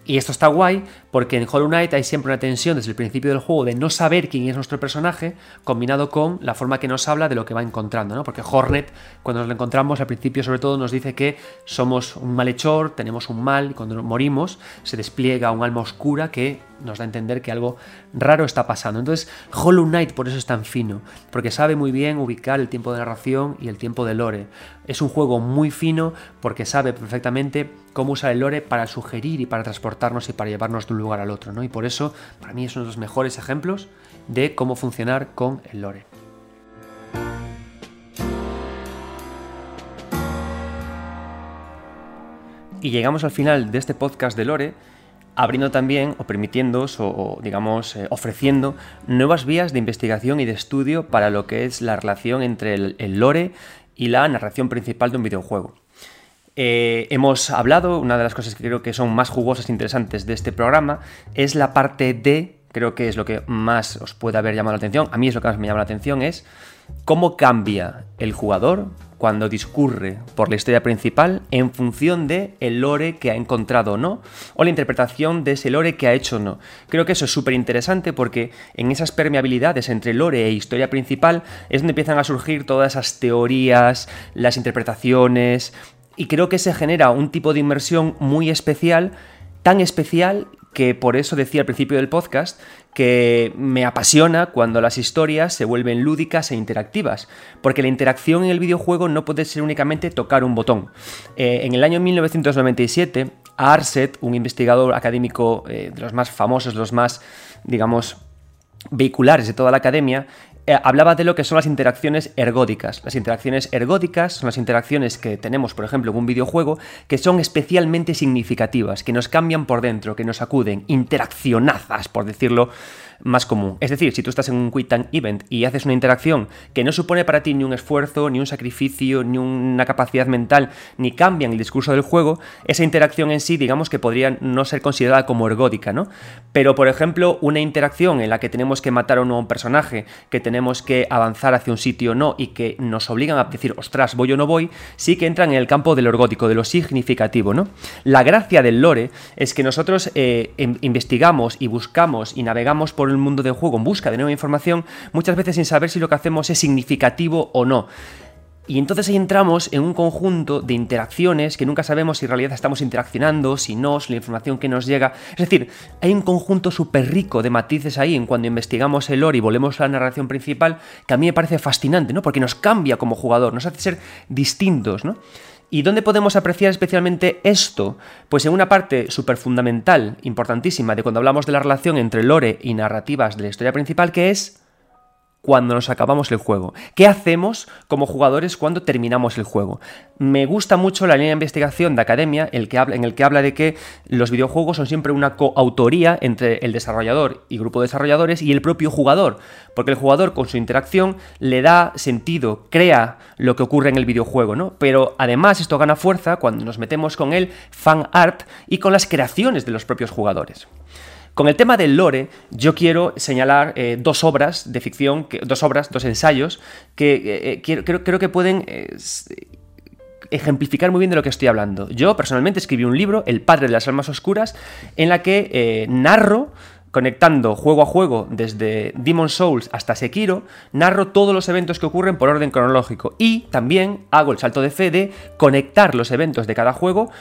Y esto está guay porque en Hollow Knight hay siempre una tensión desde el principio del juego de no saber quién es nuestro personaje, combinado con la forma que nos habla de lo que va encontrando, ¿no? Porque Hornet, cuando nos lo encontramos, al principio sobre todo nos dice que somos un malhechor, tenemos un mal, y cuando morimos se despliega un alma oscura que nos da a entender que algo raro está pasando. Entonces, Hollow Knight por eso es tan fino, porque sabe muy bien ubicar el tiempo de narración y el tiempo de lore. Es un juego muy fino porque sabe perfectamente cómo usar el lore para sugerir y para transportarnos y para llevarnos de un lugar al otro, ¿no? Y por eso, para mí es uno de los mejores ejemplos de cómo funcionar con el lore. Y llegamos al final de este podcast de Lore abriendo también o permitiendo o, digamos eh, ofreciendo nuevas vías de investigación y de estudio para lo que es la relación entre el, lore y la narración principal de un videojuego. Eh, hemos hablado, una de las cosas que creo que son más jugosas e interesantes de este programa es la parte de, creo que es lo que más os puede haber llamado la atención, a mí es lo que más me llama la atención, es cómo cambia el jugador cuando discurre por la historia principal en función de el lore que ha encontrado o no, o la interpretación de ese lore que ha hecho o no. Creo que eso es súper interesante porque en esas permeabilidades entre lore e historia principal es donde empiezan a surgir todas esas teorías, las interpretaciones, y creo que se genera un tipo de inmersión muy especial, tan especial que por eso decía al principio del podcast que me apasiona cuando las historias se vuelven lúdicas e interactivas, porque la interacción en el videojuego no puede ser únicamente tocar un botón. Eh, en el año 1997, Arset, un investigador académico eh, de los más famosos, los más, digamos, vehiculares de toda la academia, hablaba de lo que son las interacciones ergódicas. Las interacciones ergódicas son las interacciones que tenemos, por ejemplo, en un videojuego, que son especialmente significativas, que nos cambian por dentro, que nos acuden, interaccionazas, por decirlo más común. Es decir, si tú estás en un Quick Time Event y haces una interacción que no supone para ti ni un esfuerzo, ni un sacrificio, ni una capacidad mental, ni cambian el discurso del juego, esa interacción en sí, digamos que podría no ser considerada como ergódica, ¿no? Pero, por ejemplo, una interacción en la que tenemos que matar a un nuevo personaje, que tenemos que avanzar hacia un sitio o no, y que nos obligan a decir, ostras, voy o no voy, sí que entran en el campo de lo ergódico, de lo significativo, ¿no? La gracia del lore es que nosotros eh, investigamos y buscamos y navegamos por el mundo del juego en busca de nueva información, muchas veces sin saber si lo que hacemos es significativo o no. Y entonces ahí entramos en un conjunto de interacciones que nunca sabemos si en realidad estamos interaccionando, si no, si la información que nos llega. Es decir, hay un conjunto súper rico de matices ahí en cuando investigamos el lore y volvemos a la narración principal que a mí me parece fascinante, ¿no? Porque nos cambia como jugador, nos hace ser distintos, ¿no? ¿Y dónde podemos apreciar especialmente esto? Pues en una parte súper fundamental, importantísima, de cuando hablamos de la relación entre lore y narrativas de la historia principal, que es cuando nos acabamos el juego. ¿Qué hacemos como jugadores cuando terminamos el juego? Me gusta mucho la línea de investigación de Academia en el que habla de que los videojuegos son siempre una coautoría entre el desarrollador y grupo de desarrolladores y el propio jugador, porque el jugador con su interacción le da sentido, crea lo que ocurre en el videojuego, ¿no? Pero además esto gana fuerza cuando nos metemos con el fan art y con las creaciones de los propios jugadores. Con el tema del lore, yo quiero señalar eh, dos obras de ficción, dos obras, dos ensayos, que eh, eh, creo, que pueden ejemplificar muy bien de lo que estoy hablando. Yo personalmente escribí un libro, El Padre de las Almas Oscuras, en la que narro conectando juego a juego desde Demon Souls hasta Sekiro, narro todos los eventos que ocurren por orden cronológico y también hago el salto de fe de conectar los eventos de cada juego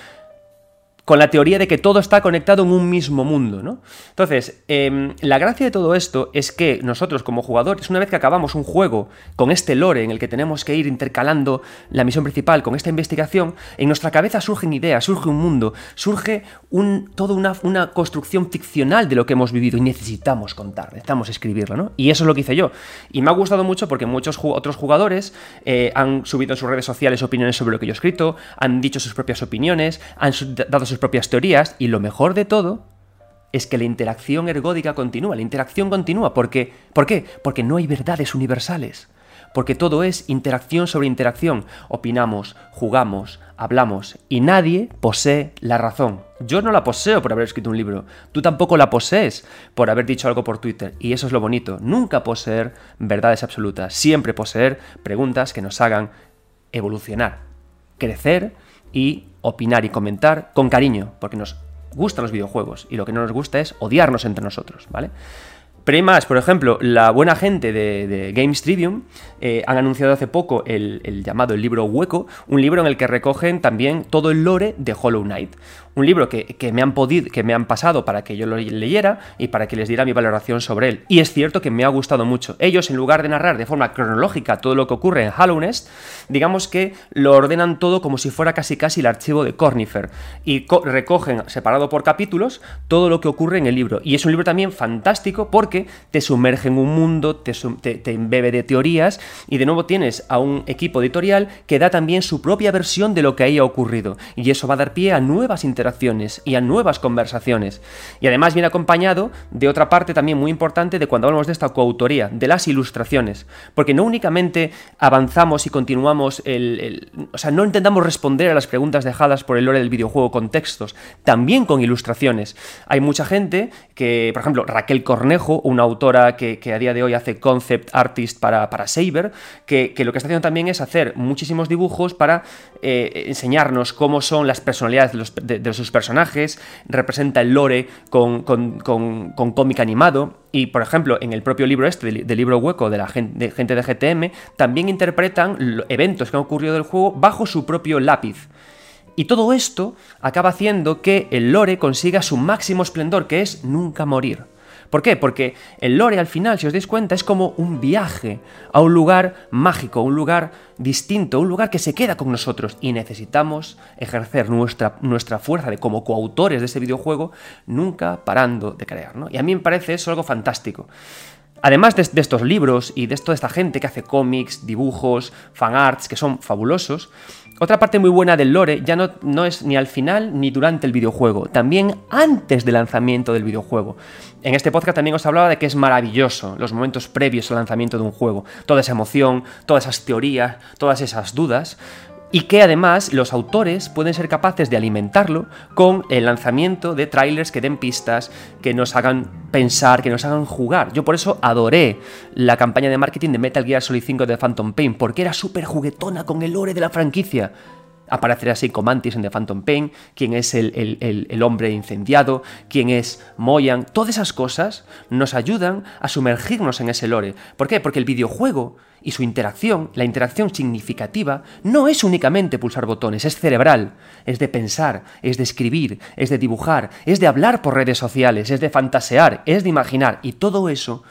con la teoría de que todo está conectado en un mismo mundo, ¿no? Entonces, em, la gracia de todo esto es que nosotros como jugadores, una vez que acabamos un juego con este lore en el que tenemos que ir intercalando la misión principal con esta investigación, en nuestra cabeza surgen ideas, surge un mundo, surge un, toda una, una construcción ficcional de lo que hemos vivido y necesitamos contar, necesitamos escribirlo, ¿no? Y eso es lo que hice yo. Y me ha gustado mucho porque muchos otros jugadores eh, han subido en sus redes sociales opiniones sobre lo que yo he escrito, han dicho sus propias opiniones, han dado sus propias teorías y lo mejor de todo es que la interacción ergódica continúa, la interacción continúa. Porque, ¿Por qué? Porque no hay verdades universales. Porque todo es interacción sobre interacción. Opinamos, jugamos, hablamos y nadie posee la razón. Yo no la poseo por haber escrito un libro. Tú tampoco la posees por haber dicho algo por Twitter. Y eso es lo bonito. Nunca poseer verdades absolutas. Siempre poseer preguntas que nos hagan evolucionar, crecer y opinar y comentar con cariño, porque nos gustan los videojuegos y lo que no nos gusta es odiarnos entre nosotros, ¿vale? Pero hay más, por ejemplo, la buena gente de, Games Trivium eh, han anunciado hace poco el, el, llamado el libro Hueco, un libro en el que recogen también todo el lore de Hollow Knight un libro que, me han podido, que me han pasado para que yo lo leyera y para que les diera mi valoración sobre él. Y es cierto que me ha gustado mucho. Ellos, en lugar de narrar de forma cronológica todo lo que ocurre en Hallownest, digamos que lo ordenan todo como si fuera casi casi el archivo de Cornifer. Y recogen, separado por capítulos, todo lo que ocurre en el libro. Y es un libro también fantástico porque te sumerge en un mundo, te, te embebe de teorías y de nuevo tienes a un equipo editorial que da también su propia versión de lo que ahí ha ocurrido. Y eso va a dar pie a nuevas interacciones y a nuevas conversaciones. Y además viene acompañado de otra parte también muy importante de cuando hablamos de esta coautoría, de las ilustraciones. Porque no únicamente avanzamos y continuamos el, o sea, no intentamos responder a las preguntas dejadas por el lore del videojuego con textos, también con ilustraciones. Hay mucha gente que, por ejemplo, Raquel Cornejo, una autora que, a día de hoy hace concept artist para, para Saber, que, lo que está haciendo también es hacer muchísimos dibujos para eh, enseñarnos cómo son las personalidades de de los sus personajes, representa el lore con, cómic animado. Y, por ejemplo, en el propio libro este, del, libro hueco de la gente de, gente de GTM, también interpretan eventos que han ocurrido del juego bajo su propio lápiz. Y todo esto acaba haciendo que el lore consiga su máximo esplendor, que es nunca morir. ¿Por qué? Porque el lore al final, si os dais cuenta, es como un viaje a un lugar mágico, un lugar distinto, un lugar que se queda con nosotros y necesitamos ejercer nuestra, nuestra fuerza de como coautores de ese videojuego, nunca parando de crear. ¿no? Y a mí me parece eso algo fantástico. Además de, estos libros y de toda esta gente que hace cómics, dibujos, fanarts, que son fabulosos, otra parte muy buena del lore ya no, no, es ni al final ni durante el videojuego, también antes del lanzamiento del videojuego. En este podcast también os hablaba de que es maravilloso los momentos previos al lanzamiento de un juego, toda esa emoción, todas esas teorías, todas esas dudas, y que además los autores pueden ser capaces de alimentarlo con el lanzamiento de trailers que den pistas, que nos hagan pensar, que nos hagan jugar. Yo por eso adoré la campaña de marketing de Metal Gear Solid 5 de Phantom Pain, porque era súper juguetona con el lore de la franquicia. Aparecerá así Comantis en The Phantom Pain, quién es el, hombre incendiado, quién es Moyan. Todas esas cosas nos ayudan a sumergirnos en ese lore. ¿Por qué? Porque el videojuego y su interacción, la interacción significativa, no es únicamente pulsar botones, es cerebral, es de pensar, es de escribir, es de dibujar, es de hablar por redes sociales, es de fantasear, es de imaginar, y todo eso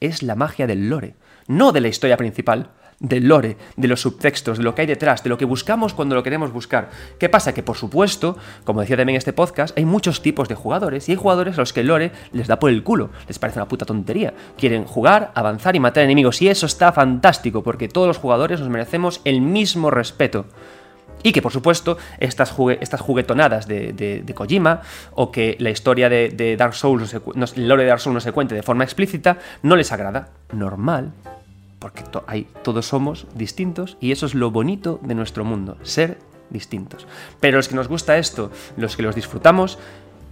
es la magia del lore, no de la historia principal del lore, de los subtextos, de lo que hay detrás, de lo que buscamos cuando lo queremos buscar. ¿Qué pasa? Que por supuesto, como decía también este podcast, hay muchos tipos de jugadores y hay jugadores a los que el lore les da por el culo, les parece una puta tontería. Quieren jugar, avanzar y matar enemigos y eso está fantástico porque todos los jugadores nos merecemos el mismo respeto. Y que, por supuesto, estas, juguetonadas de, Kojima o que la historia de, Dark Souls, el lore de Dark Souls no se cuente de forma explícita, no les agrada. Normal, porque todos somos distintos y eso es lo bonito de nuestro mundo, ser distintos. Pero los que nos gusta esto, los que los disfrutamos,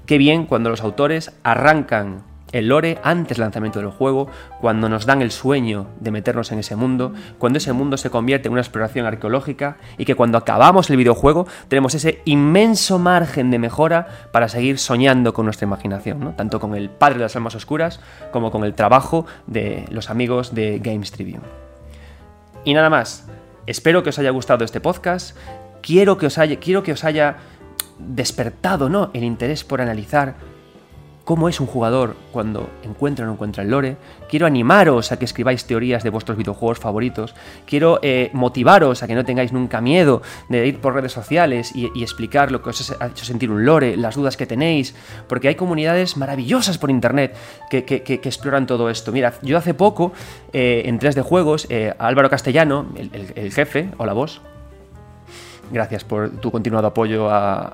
qué bien cuando los autores arrancan el lore antes lanzamiento del juego, cuando nos dan el sueño de meternos en ese mundo, cuando ese mundo se convierte en una exploración arqueológica y que cuando acabamos el videojuego tenemos ese inmenso margen de mejora para seguir soñando con nuestra imaginación, tanto con el padre de las almas oscuras como con el trabajo de los amigos de Games Tribune. Y nada más, espero que os haya gustado este podcast, quiero que os haya, quiero que os haya despertado ¿no? el interés por analizar cómo es un jugador cuando encuentra o no encuentra el lore. Quiero animaros a que escribáis teorías de vuestros videojuegos favoritos. Quiero eh, motivaros a que no tengáis nunca miedo de ir por redes sociales y, explicar lo que os ha hecho sentir un lore, las dudas que tenéis, porque hay comunidades maravillosas por internet que, exploran todo esto. Mira, yo hace poco, eh, en 3 de juegos, eh, Álvaro Castellano, el, el jefe, hola vos, gracias por tu continuado apoyo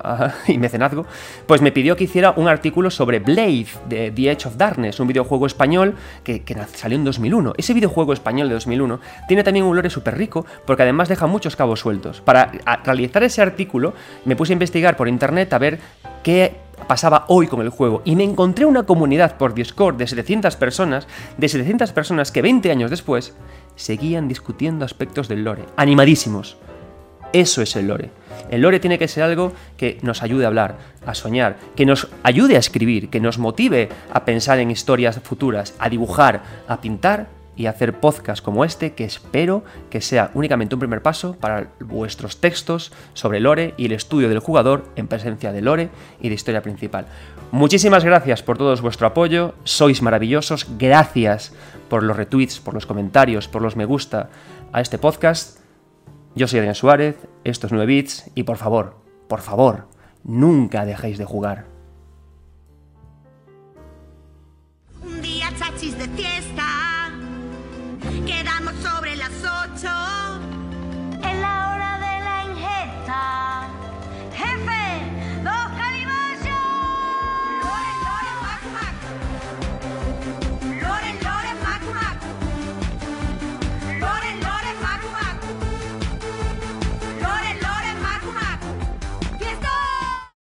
y mecenazgo, pues me pidió que hiciera un artículo sobre Blade de The Edge of Darkness, un videojuego español que, salió en 2001. Ese videojuego español de 2001 tiene también un lore súper rico porque además deja muchos cabos sueltos. Para realizar ese artículo me puse a investigar por internet a ver qué pasaba hoy con el juego y me encontré una comunidad por Discord de 700 personas, de 700 personas que 20 años después seguían discutiendo aspectos del lore, animadísimos Eso es el lore. El lore tiene que ser algo que nos ayude a hablar, a soñar, que nos ayude a escribir, que nos motive a pensar en historias futuras, a dibujar, a pintar y hacer podcasts como este que espero que sea únicamente un primer paso para vuestros textos sobre lore y el estudio del jugador en presencia de lore y de historia principal. Muchísimas gracias por todo vuestro apoyo, sois maravillosos, gracias por los retweets, por los comentarios, por los me gusta a este podcast. Yo soy Adrián Suárez, esto es 9 bits y por favor, por favor, nunca dejéis de jugar.